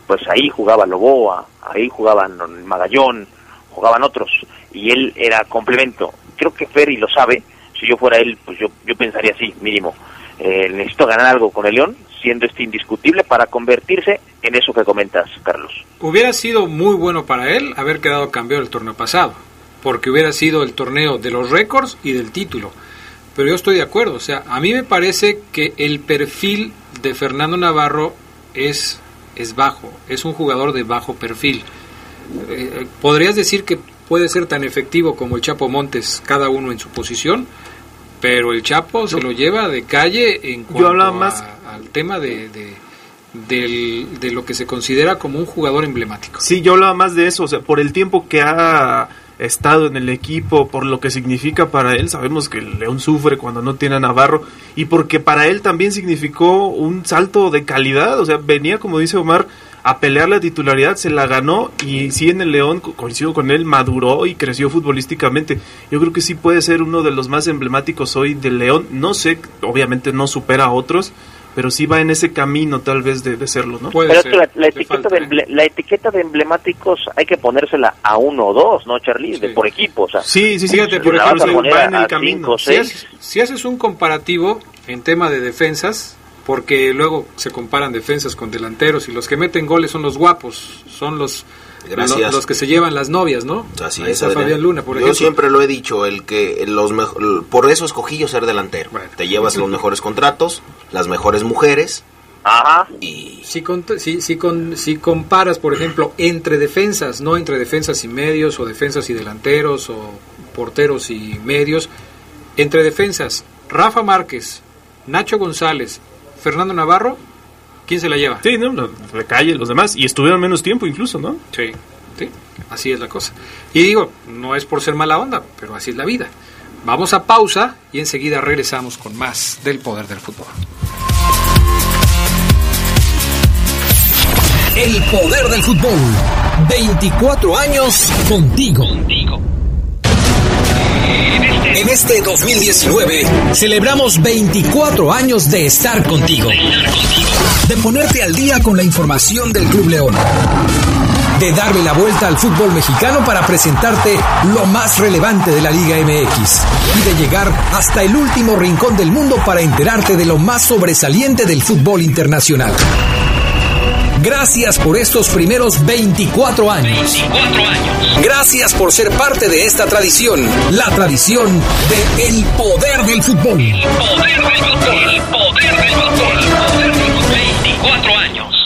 pues ahí jugaba Loboa, ahí jugaban Magallón, jugaban otros, y él era complemento. Creo que Ferry lo sabe, si yo fuera él, pues yo, yo pensaría así, mínimo. Eh, necesito ganar algo con el León, siendo este indiscutible para convertirse en eso que comentas, Carlos. Hubiera sido muy bueno para él haber quedado campeón el torneo pasado, porque hubiera sido el torneo de los récords y del título. Pero yo estoy de acuerdo, o sea, a mí me parece que el perfil de Fernando Navarro es, es bajo, es un jugador de bajo perfil. Eh, ¿Podrías decir que puede ser tan efectivo como el Chapo Montes, cada uno en su posición? Pero el Chapo se lo lleva de calle en cuanto hablaba más- a- al tema de, de, del- de lo que se considera como un jugador emblemático. Sí, yo hablaba más de eso, o sea, por el tiempo que ha estado en el equipo, por lo que significa para él, sabemos que el León sufre cuando no tiene a Navarro, y porque para él también significó un salto de calidad, o sea, venía, como dice Omar, a pelear la titularidad, se la ganó, y sí en el León, co- coincido con él, maduró y creció futbolísticamente. Yo creo que sí puede ser uno de los más emblemáticos hoy del León, no sé, obviamente no supera a otros, pero sí va en ese camino tal vez de, de serlo, ¿no? Pero es que la, la etiqueta de emble- la etiqueta de emblemáticos hay que ponérsela a uno o dos, ¿no, Charlie? De por equipo, o sea. Sí, sí, Fíjate, por ejemplo, va en el camino. cinco, Si haces, si haces un comparativo en tema de defensas, porque luego se comparan defensas con delanteros y los que meten goles son los guapos, son los Gracias. lo- los que se llevan las novias, ¿no? Así Ahí es, está. Fabián Luna, por Yo ejemplo. siempre lo he dicho, el que los por eso escogí yo ser delantero. Te llevas los mejores contratos, las mejores mujeres. Ajá. Y Si, con- si, si, con- si comparas, por ejemplo, entre defensas, no entre defensas y medios, o defensas y delanteros, o porteros y medios, entre defensas, Rafa Márquez, Nacho González, Fernando Navarro, ¿quién se la lleva? Sí, no, le calle los demás, y estuvieron menos tiempo incluso, ¿no? Sí, sí, así es la cosa. Y digo, no es por ser mala onda, pero así es la vida. Vamos a pausa y enseguida regresamos con más del poder del fútbol. El poder del fútbol. 24 años contigo. En este 2019 celebramos 24 años de estar contigo. De ponerte al día con la información del Club León. De darle la vuelta al fútbol mexicano para presentarte lo más relevante de la Liga MX. Y de llegar hasta el último rincón del mundo para enterarte de lo más sobresaliente del fútbol internacional. Gracias por estos primeros 24 años. Gracias por ser parte de esta tradición, la tradición de El Poder del Fútbol. Poder del fútbol. El poder del fútbol. Poder del fútbol. 24 años.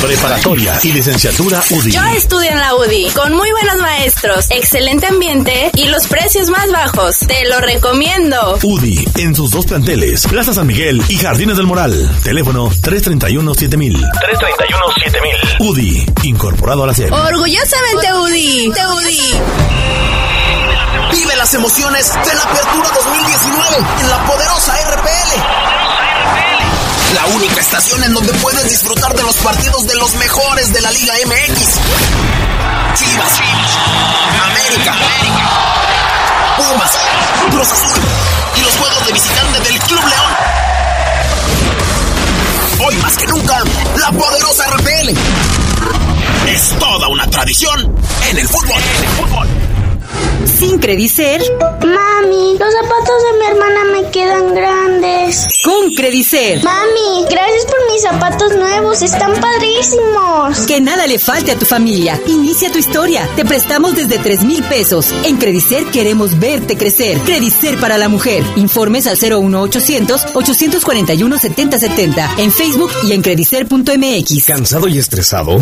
Preparatoria y licenciatura UDI. Yo estudio en la UDI, con muy buenos maestros, excelente ambiente y los precios más bajos. Te lo recomiendo. UDI en sus dos planteles, Plaza San Miguel y Jardines del Moral. Teléfono 331-7000. 331-7000. UDI, incorporado a la SEP. Orgullosamente UDI. Te UDI. Vive las emociones de la Apertura 2019 en la poderosa RPL. La única estación en donde puedes disfrutar de los partidos de los mejores de la Liga MX. Chivas, América, Pumas, Cruz Azul y los juegos de visitante del Club León. Hoy más que nunca, la poderosa RPL. Es toda una tradición en el fútbol. En el fútbol. Sin Credicer. Mami, los zapatos de mi hermana me quedan grandes. Con Credicer. Mami, gracias por mis zapatos nuevos, están padrísimos. Que nada le falte a tu familia. Inicia tu historia. Te prestamos desde 3 mil pesos. En Credicer queremos verte crecer. Credicer para la mujer. Informes al 01800 841 7070. En Facebook y en credicer.mx. ¿Cansado y estresado?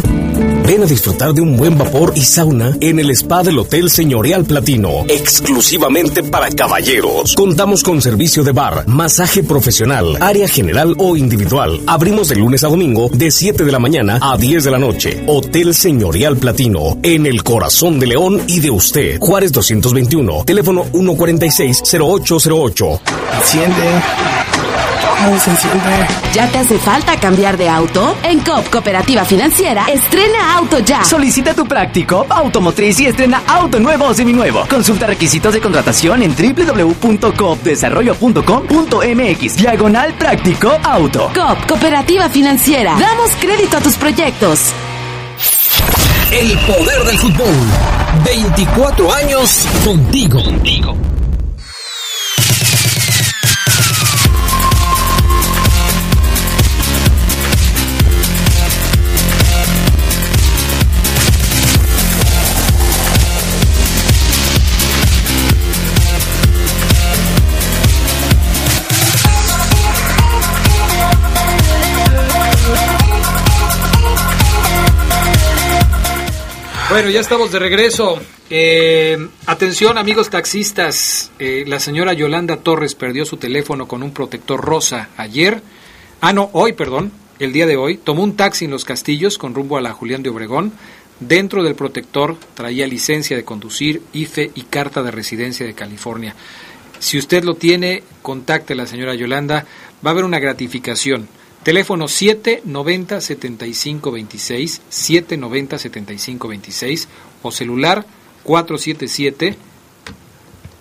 Ven a disfrutar de un buen vapor y sauna en el spa del Hotel Señorial Platino, exclusivamente para caballeros. Contamos con servicio de bar, masaje profesional, área general o individual. Abrimos de lunes a domingo de 7 de la mañana a 10 de la noche. Hotel Señorial Platino, en el corazón de León y de usted. Juárez 221, teléfono 146-0808. Enciende. ¿Ya te hace falta cambiar de auto? En COP Cooperativa Financiera, estrena auto ya. Solicita tu Practicop automotriz y estrena auto nuevo o seminuevo. Consulta requisitos de contratación en www.coopdesarrollo.com.mx. Diagonal Práctico Auto. COP Cooperativa Financiera. Damos crédito a tus proyectos. El poder del fútbol. 24 años contigo. Contigo. Bueno, ya estamos de regreso. Eh, atención amigos taxistas, eh, la señora Yolanda Torres perdió su teléfono con un protector rosa ayer. Ah, no, hoy, perdón, el día de hoy. Tomó un taxi en Los Castillos con rumbo a la Julián de Obregón. Dentro del protector traía licencia de conducir, IFE y carta de residencia de California. Si usted lo tiene, contacte a la señora Yolanda. Va a haber una gratificación. Teléfono 790 7526 790 7526 o celular 477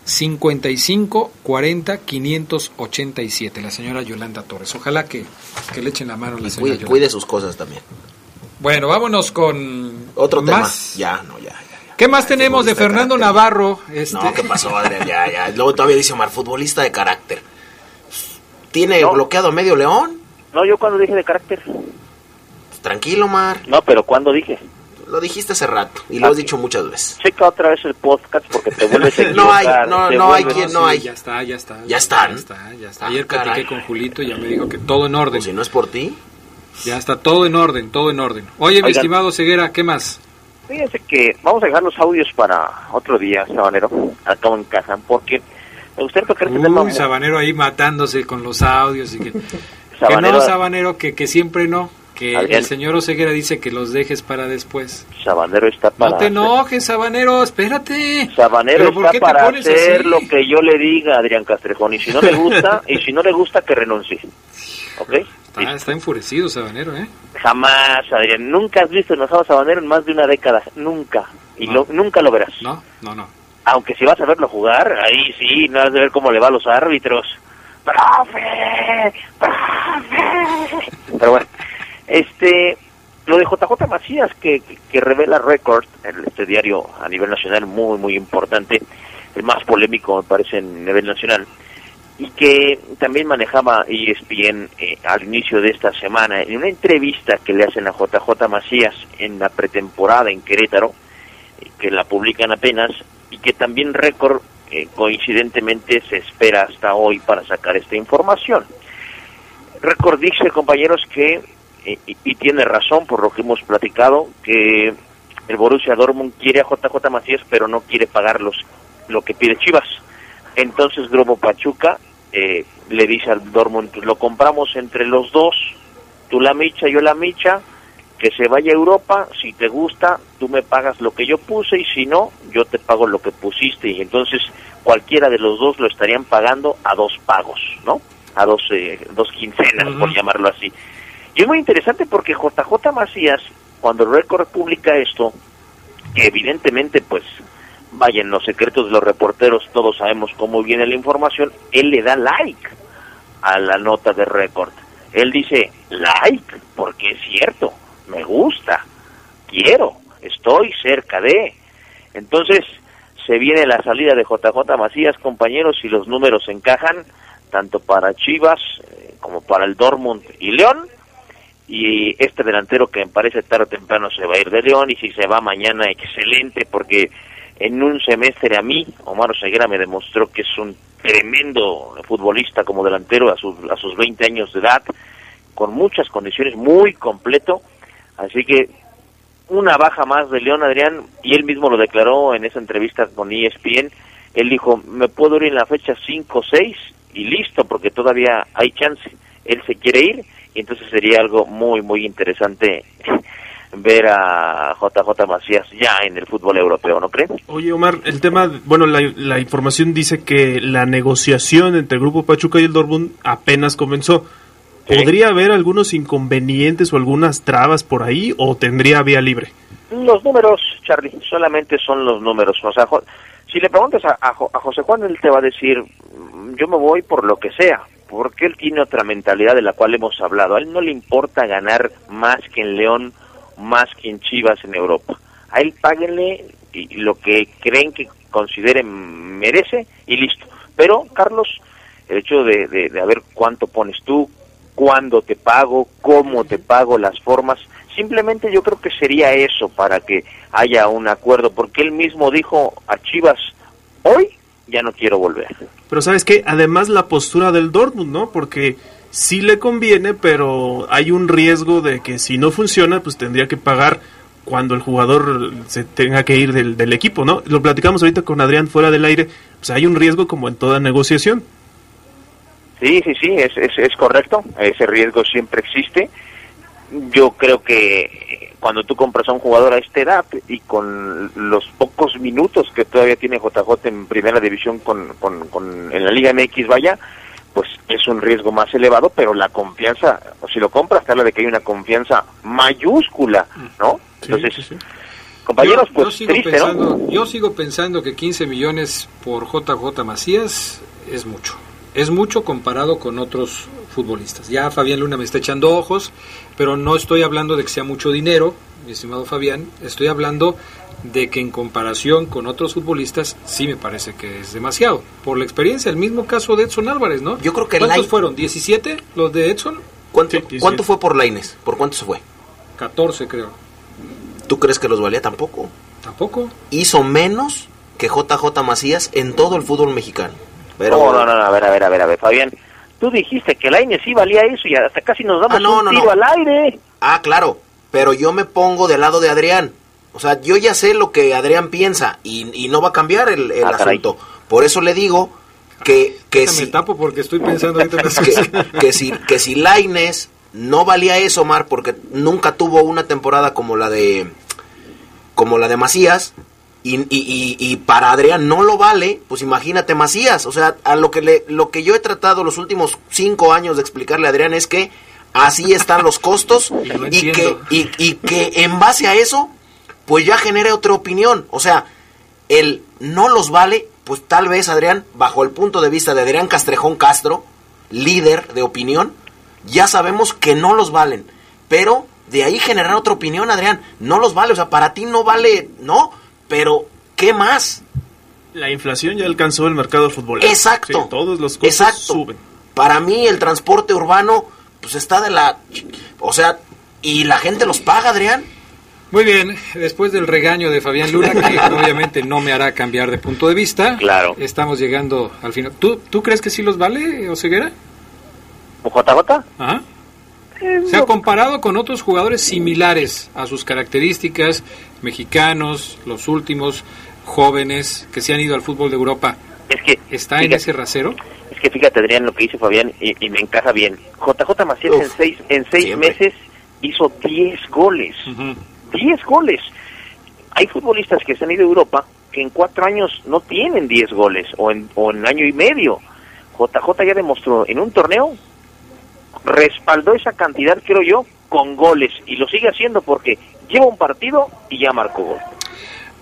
55 40 587. La señora Yolanda Torres. Ojalá que, que le echen la mano a la Y señora cuide, Yolanda. cuide sus cosas también. Bueno, vámonos con Otro más. tema. Ya, no, ya. ya. ¿Qué más tenemos de Fernando Navarro? Este, No, ¿qué pasó, Adrián? Ya, ya. Luego todavía dice Omar, futbolista de carácter. ¿Tiene bloqueado a medio león? No, yo cuando dije de carácter. Tranquilo, Omar. No, pero cuando dije. Lo dijiste hace rato y lo has dicho muchas veces. Checa otra vez el podcast porque te vuelves a No hay, no, no hay quien, no hay. Ya está, ya está. ¿Ya están? Ya está, ya está. Ayer Ah, caray. platiqué con Julito y ya me dijo que todo en orden. Pues si no es por ti. Ya está todo en orden, todo en orden. Oye, mi estimado Ceguera, ¿qué más? Fíjense que vamos a dejar los audios para otro día, Sabanero, acá en casa, porque me gustaría tocar este tema. Sabanero ahí matándose con los audios y que, que Sabanero- no, Sabanero, que, que siempre no. Que Adrián. el señor Oseguera dice que los dejes para después. Sabanero está para... No te enojes, Sabanero, espérate. Sabanero ¿Pero por está para hacer así? lo que yo le diga a Adrián Castrejón, y si no le gusta, y si no le gusta, que renuncie. ¿Ok? Está, está enfurecido, Sabanero, ¿eh? Jamás, Adrián. Nunca has visto enojado a Sabanero en más de una década. Nunca. Y lo, nunca lo verás. No, no, no. Aunque si vas a verlo jugar, ahí sí, no has de ver cómo le va a los árbitros. ¡Profe! ¡Profe! Pero bueno, este, lo de JJ Macías, que, que, revela Record, el- este diario a nivel nacional muy, muy importante, el más polémico, me parece, en nivel nacional, y que también manejaba ESPN eh, al inicio de esta semana, en una entrevista que le hacen a JJ Macías en la pretemporada en Querétaro, eh, que la publican apenas, y que también Record eh, coincidentemente se espera hasta hoy para sacar esta información. Record dice, compañeros, que, eh, y, tiene razón por lo que hemos platicado, que el Borussia Dortmund quiere a JJ Macías, pero no quiere pagar los, lo que pide Chivas. Entonces Globo Pachuca eh, le dice al Dortmund, "Pues lo compramos entre los dos, tú la micha, yo la micha, que se vaya a Europa, si te gusta, tú me pagas lo que yo puse y si no, yo te pago lo que pusiste y entonces cualquiera de los dos lo estarían pagando a dos pagos, ¿no? A dos, eh, dos quincenas, por llamarlo así. Y es muy interesante porque JJ Macías, cuando Record publica esto, que evidentemente pues vaya en los secretos de los reporteros, todos sabemos cómo viene la información, él le da like a la nota de Record. Él dice, like, porque es cierto, me gusta, quiero, estoy cerca de. Entonces, se viene la salida de JJ Macías, compañeros, y los números encajan, tanto para Chivas eh, como para el Dortmund y León. Y este delantero que me parece tarde o temprano se va a ir de León, y si se va mañana, excelente, porque en un semestre a mí, Omar Oseguera me demostró que es un tremendo futbolista como delantero a sus, a sus 20 años de edad, con muchas condiciones, muy completo. Así que una baja más de León Adrián y él mismo lo declaró en esa entrevista con ESPN. Él dijo, me puedo ir en la fecha 5 o 6 y listo, porque todavía hay chance. Él se quiere ir y entonces sería algo muy, muy interesante ver a JJ Macías ya en el fútbol europeo, ¿no creen? Oye, Omar, el tema, bueno, la, la información dice que la negociación entre el Grupo Pachuca y el Dortmund apenas comenzó. ¿Podría haber algunos inconvenientes o algunas trabas por ahí o tendría vía libre? Los números, Charlie, solamente son los números. O sea, si le preguntas a, a Jo- a José Juan, él te va a decir, "Mm, yo me voy por lo que sea, porque él tiene otra mentalidad de la cual hemos hablado. A él no le importa ganar más que en León, más que en Chivas en Europa. A él páguenle lo que creen que consideren merece y listo. Pero, Carlos, el hecho de, de, de a ver cuánto pones tú, cuándo te pago, cómo te pago, las formas, simplemente yo creo que sería eso para que haya un acuerdo, porque él mismo dijo a Chivas, hoy ya no quiero volver. Pero sabes que además la postura del Dortmund, ¿no? Porque sí le conviene, pero hay un riesgo de que si no funciona, pues tendría que pagar cuando el jugador se tenga que ir del, del equipo, ¿no? Lo platicamos ahorita con Adrián fuera del aire, pues hay un riesgo como en toda negociación. Sí, sí, sí, es, es, es correcto, ese riesgo siempre existe. Yo creo que eh, cuando tú compras a un jugador a esta edad y con los pocos minutos que todavía tiene JJ en primera división con, con, con- en la Liga MX, vaya, pues es un riesgo más elevado, pero la confianza, o si lo compras, te habla de que hay una confianza mayúscula, ¿no? Entonces, compañeros, yo, pues yo sigo triste, pensando, ¿no? yo sigo pensando que 15 millones por JJ Macías es mucho. Es mucho comparado con otros futbolistas. Ya Fabián Luna me está echando ojos, pero no estoy hablando de que sea mucho dinero, mi estimado Fabián. Estoy hablando de que en comparación con otros futbolistas sí me parece que es demasiado. Por la experiencia, el mismo caso de Edson Álvarez, ¿no? Yo creo que ¿Cuántos fueron? ¿17 los de Edson? ¿Cuánto, ¿cuánto fue por Laines? ¿Por cuánto se fue? 14 creo. ¿Tú crees que los valía tampoco? Tampoco. Hizo menos que JJ Macías en todo el fútbol mexicano. Pero No, no, no, a ver, a ver, a ver, a ver, Fabián. Tú dijiste que el AINE sí valía eso y hasta casi nos damos Ah, no, un no, tiro no. al aire. Ah, claro, pero yo me pongo del lado de Adrián. O sea, yo ya sé lo que Adrián piensa y, y no va a cambiar el, el Ah, caray. asunto. Por eso le digo que, que si, tapo porque estoy pensando ahorita que si, que si Laines no valía eso, Omar, porque nunca tuvo una temporada como la de como la de Macías y, y, y- para Adrián no lo vale, pues imagínate Macías. O sea, a lo que le, lo que yo he tratado los últimos cinco años de explicarle a Adrián es que así están los costos Y que, y, y que en base a eso, pues ya genere otra opinión. O sea, el no los vale, pues tal vez Adrián, bajo el punto de vista de Adrián Castrejón Castro, líder de opinión, ya sabemos que no los valen. Pero de ahí generar otra opinión, Adrián, no los vale. O sea, para ti no vale, no, pero ¿qué más? La inflación ya alcanzó el mercado futbolero. Exacto. Sí, todos los costos Exacto. suben. Para mí el transporte urbano, pues está de la... O sea, y la gente los paga, Adrián. Muy bien, después del regaño de Fabián Luna, que obviamente no me hará cambiar de punto de vista, Claro. estamos llegando al final. ¿Tú, ¿Tú crees que sí los vale, Oseguera? ¿JJ? Ajá. Se ha comparado con otros jugadores similares a sus características, mexicanos, los últimos jóvenes que se han ido al fútbol de Europa. Es que ¿Está en ese rasero? Es que fíjate, Adrián, lo que dice Fabián y, y me encaja bien. JJ Macías en seis, en seis siempre. meses hizo 10 goles. 10 goles. Hay futbolistas que se han ido a Europa que en cuatro años no tienen 10 goles o en, o en año y medio. JJ ya demostró en un torneo, respaldó esa cantidad, creo yo, con goles y lo sigue haciendo porque lleva un partido y ya marcó gol.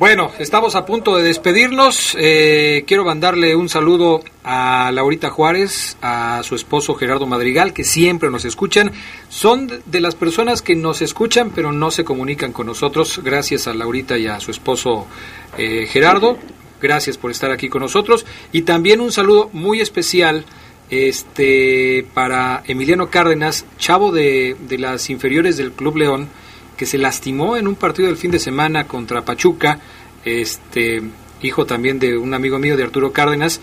Bueno, estamos a punto de despedirnos. Eh, quiero mandarle un saludo a Laurita Juárez, a su esposo Gerardo Madrigal, que siempre nos escuchan. Son de las personas que nos escuchan, pero no se comunican con nosotros. Gracias a Laurita y a su esposo eh, Gerardo. Gracias por estar aquí con nosotros. Y también un saludo muy especial este para Emiliano Cárdenas, chavo de, de las inferiores del Club León que se lastimó en un partido del fin de semana contra Pachuca, este hijo también de un amigo mío de Arturo Cárdenas,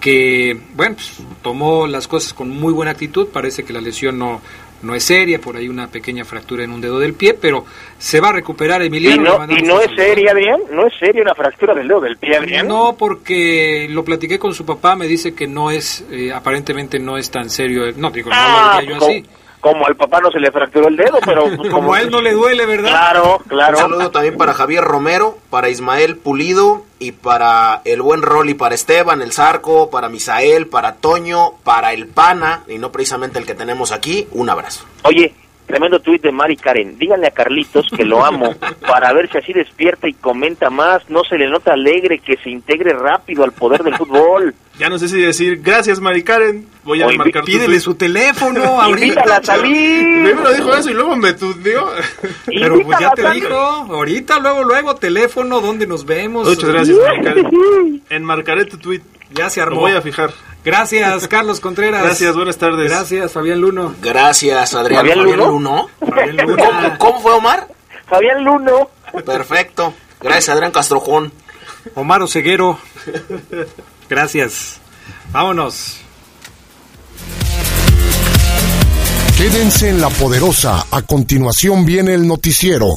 que bueno, pues, tomó las cosas con muy buena actitud, parece que la lesión no, no es seria, por ahí una pequeña fractura en un dedo del pie, pero se va a recuperar Emiliano. ¿Y no, ¿y no es seria, Adrián? ¿No es seria una fractura del dedo del pie, Adrián? No, porque lo platiqué con su papá, me dice que no es, eh, aparentemente no es tan serio. No, digo, no Ah, lo diría yo así. Como al papá no se le fracturó el dedo, pero... Como a él no le duele, ¿verdad? Claro, claro. Un saludo también para Javier Romero, para Ismael Pulido y para el buen Rolly, para Esteban, el Zarco, para Misael, para Toño, para el Pana, y no precisamente el que tenemos aquí. Un abrazo. Oye, tremendo tuit de Mari Karen. Díganle a Carlitos que lo amo para ver si así despierta y comenta más. No se le nota alegre que se integre rápido al poder del fútbol. Ya no sé si decir gracias, Mari Karen. Voy a invi- marcar tu Pídele tweet. su teléfono Invítala a salir. Primero dijo eso y luego me tuteó. Pero pues ya te dijo, ahorita, luego, luego, teléfono, ¿dónde nos vemos? Muchas gracias, Mari Karen. Enmarcaré tu tweet. Ya se Lo armó. voy a fijar. Gracias, Carlos Contreras. Gracias, buenas tardes. Gracias, Fabián Luno. Gracias, Adrián. ¿Fabián Fabián Luno? Luno. Fabián Luno. ¿Cómo, cómo fue, Omar? Fabián Luno. Perfecto. Gracias, Adrián Castrojón. Omar Oseguero. Gracias. Vámonos. Quédense en la poderosa. A continuación viene el noticiero.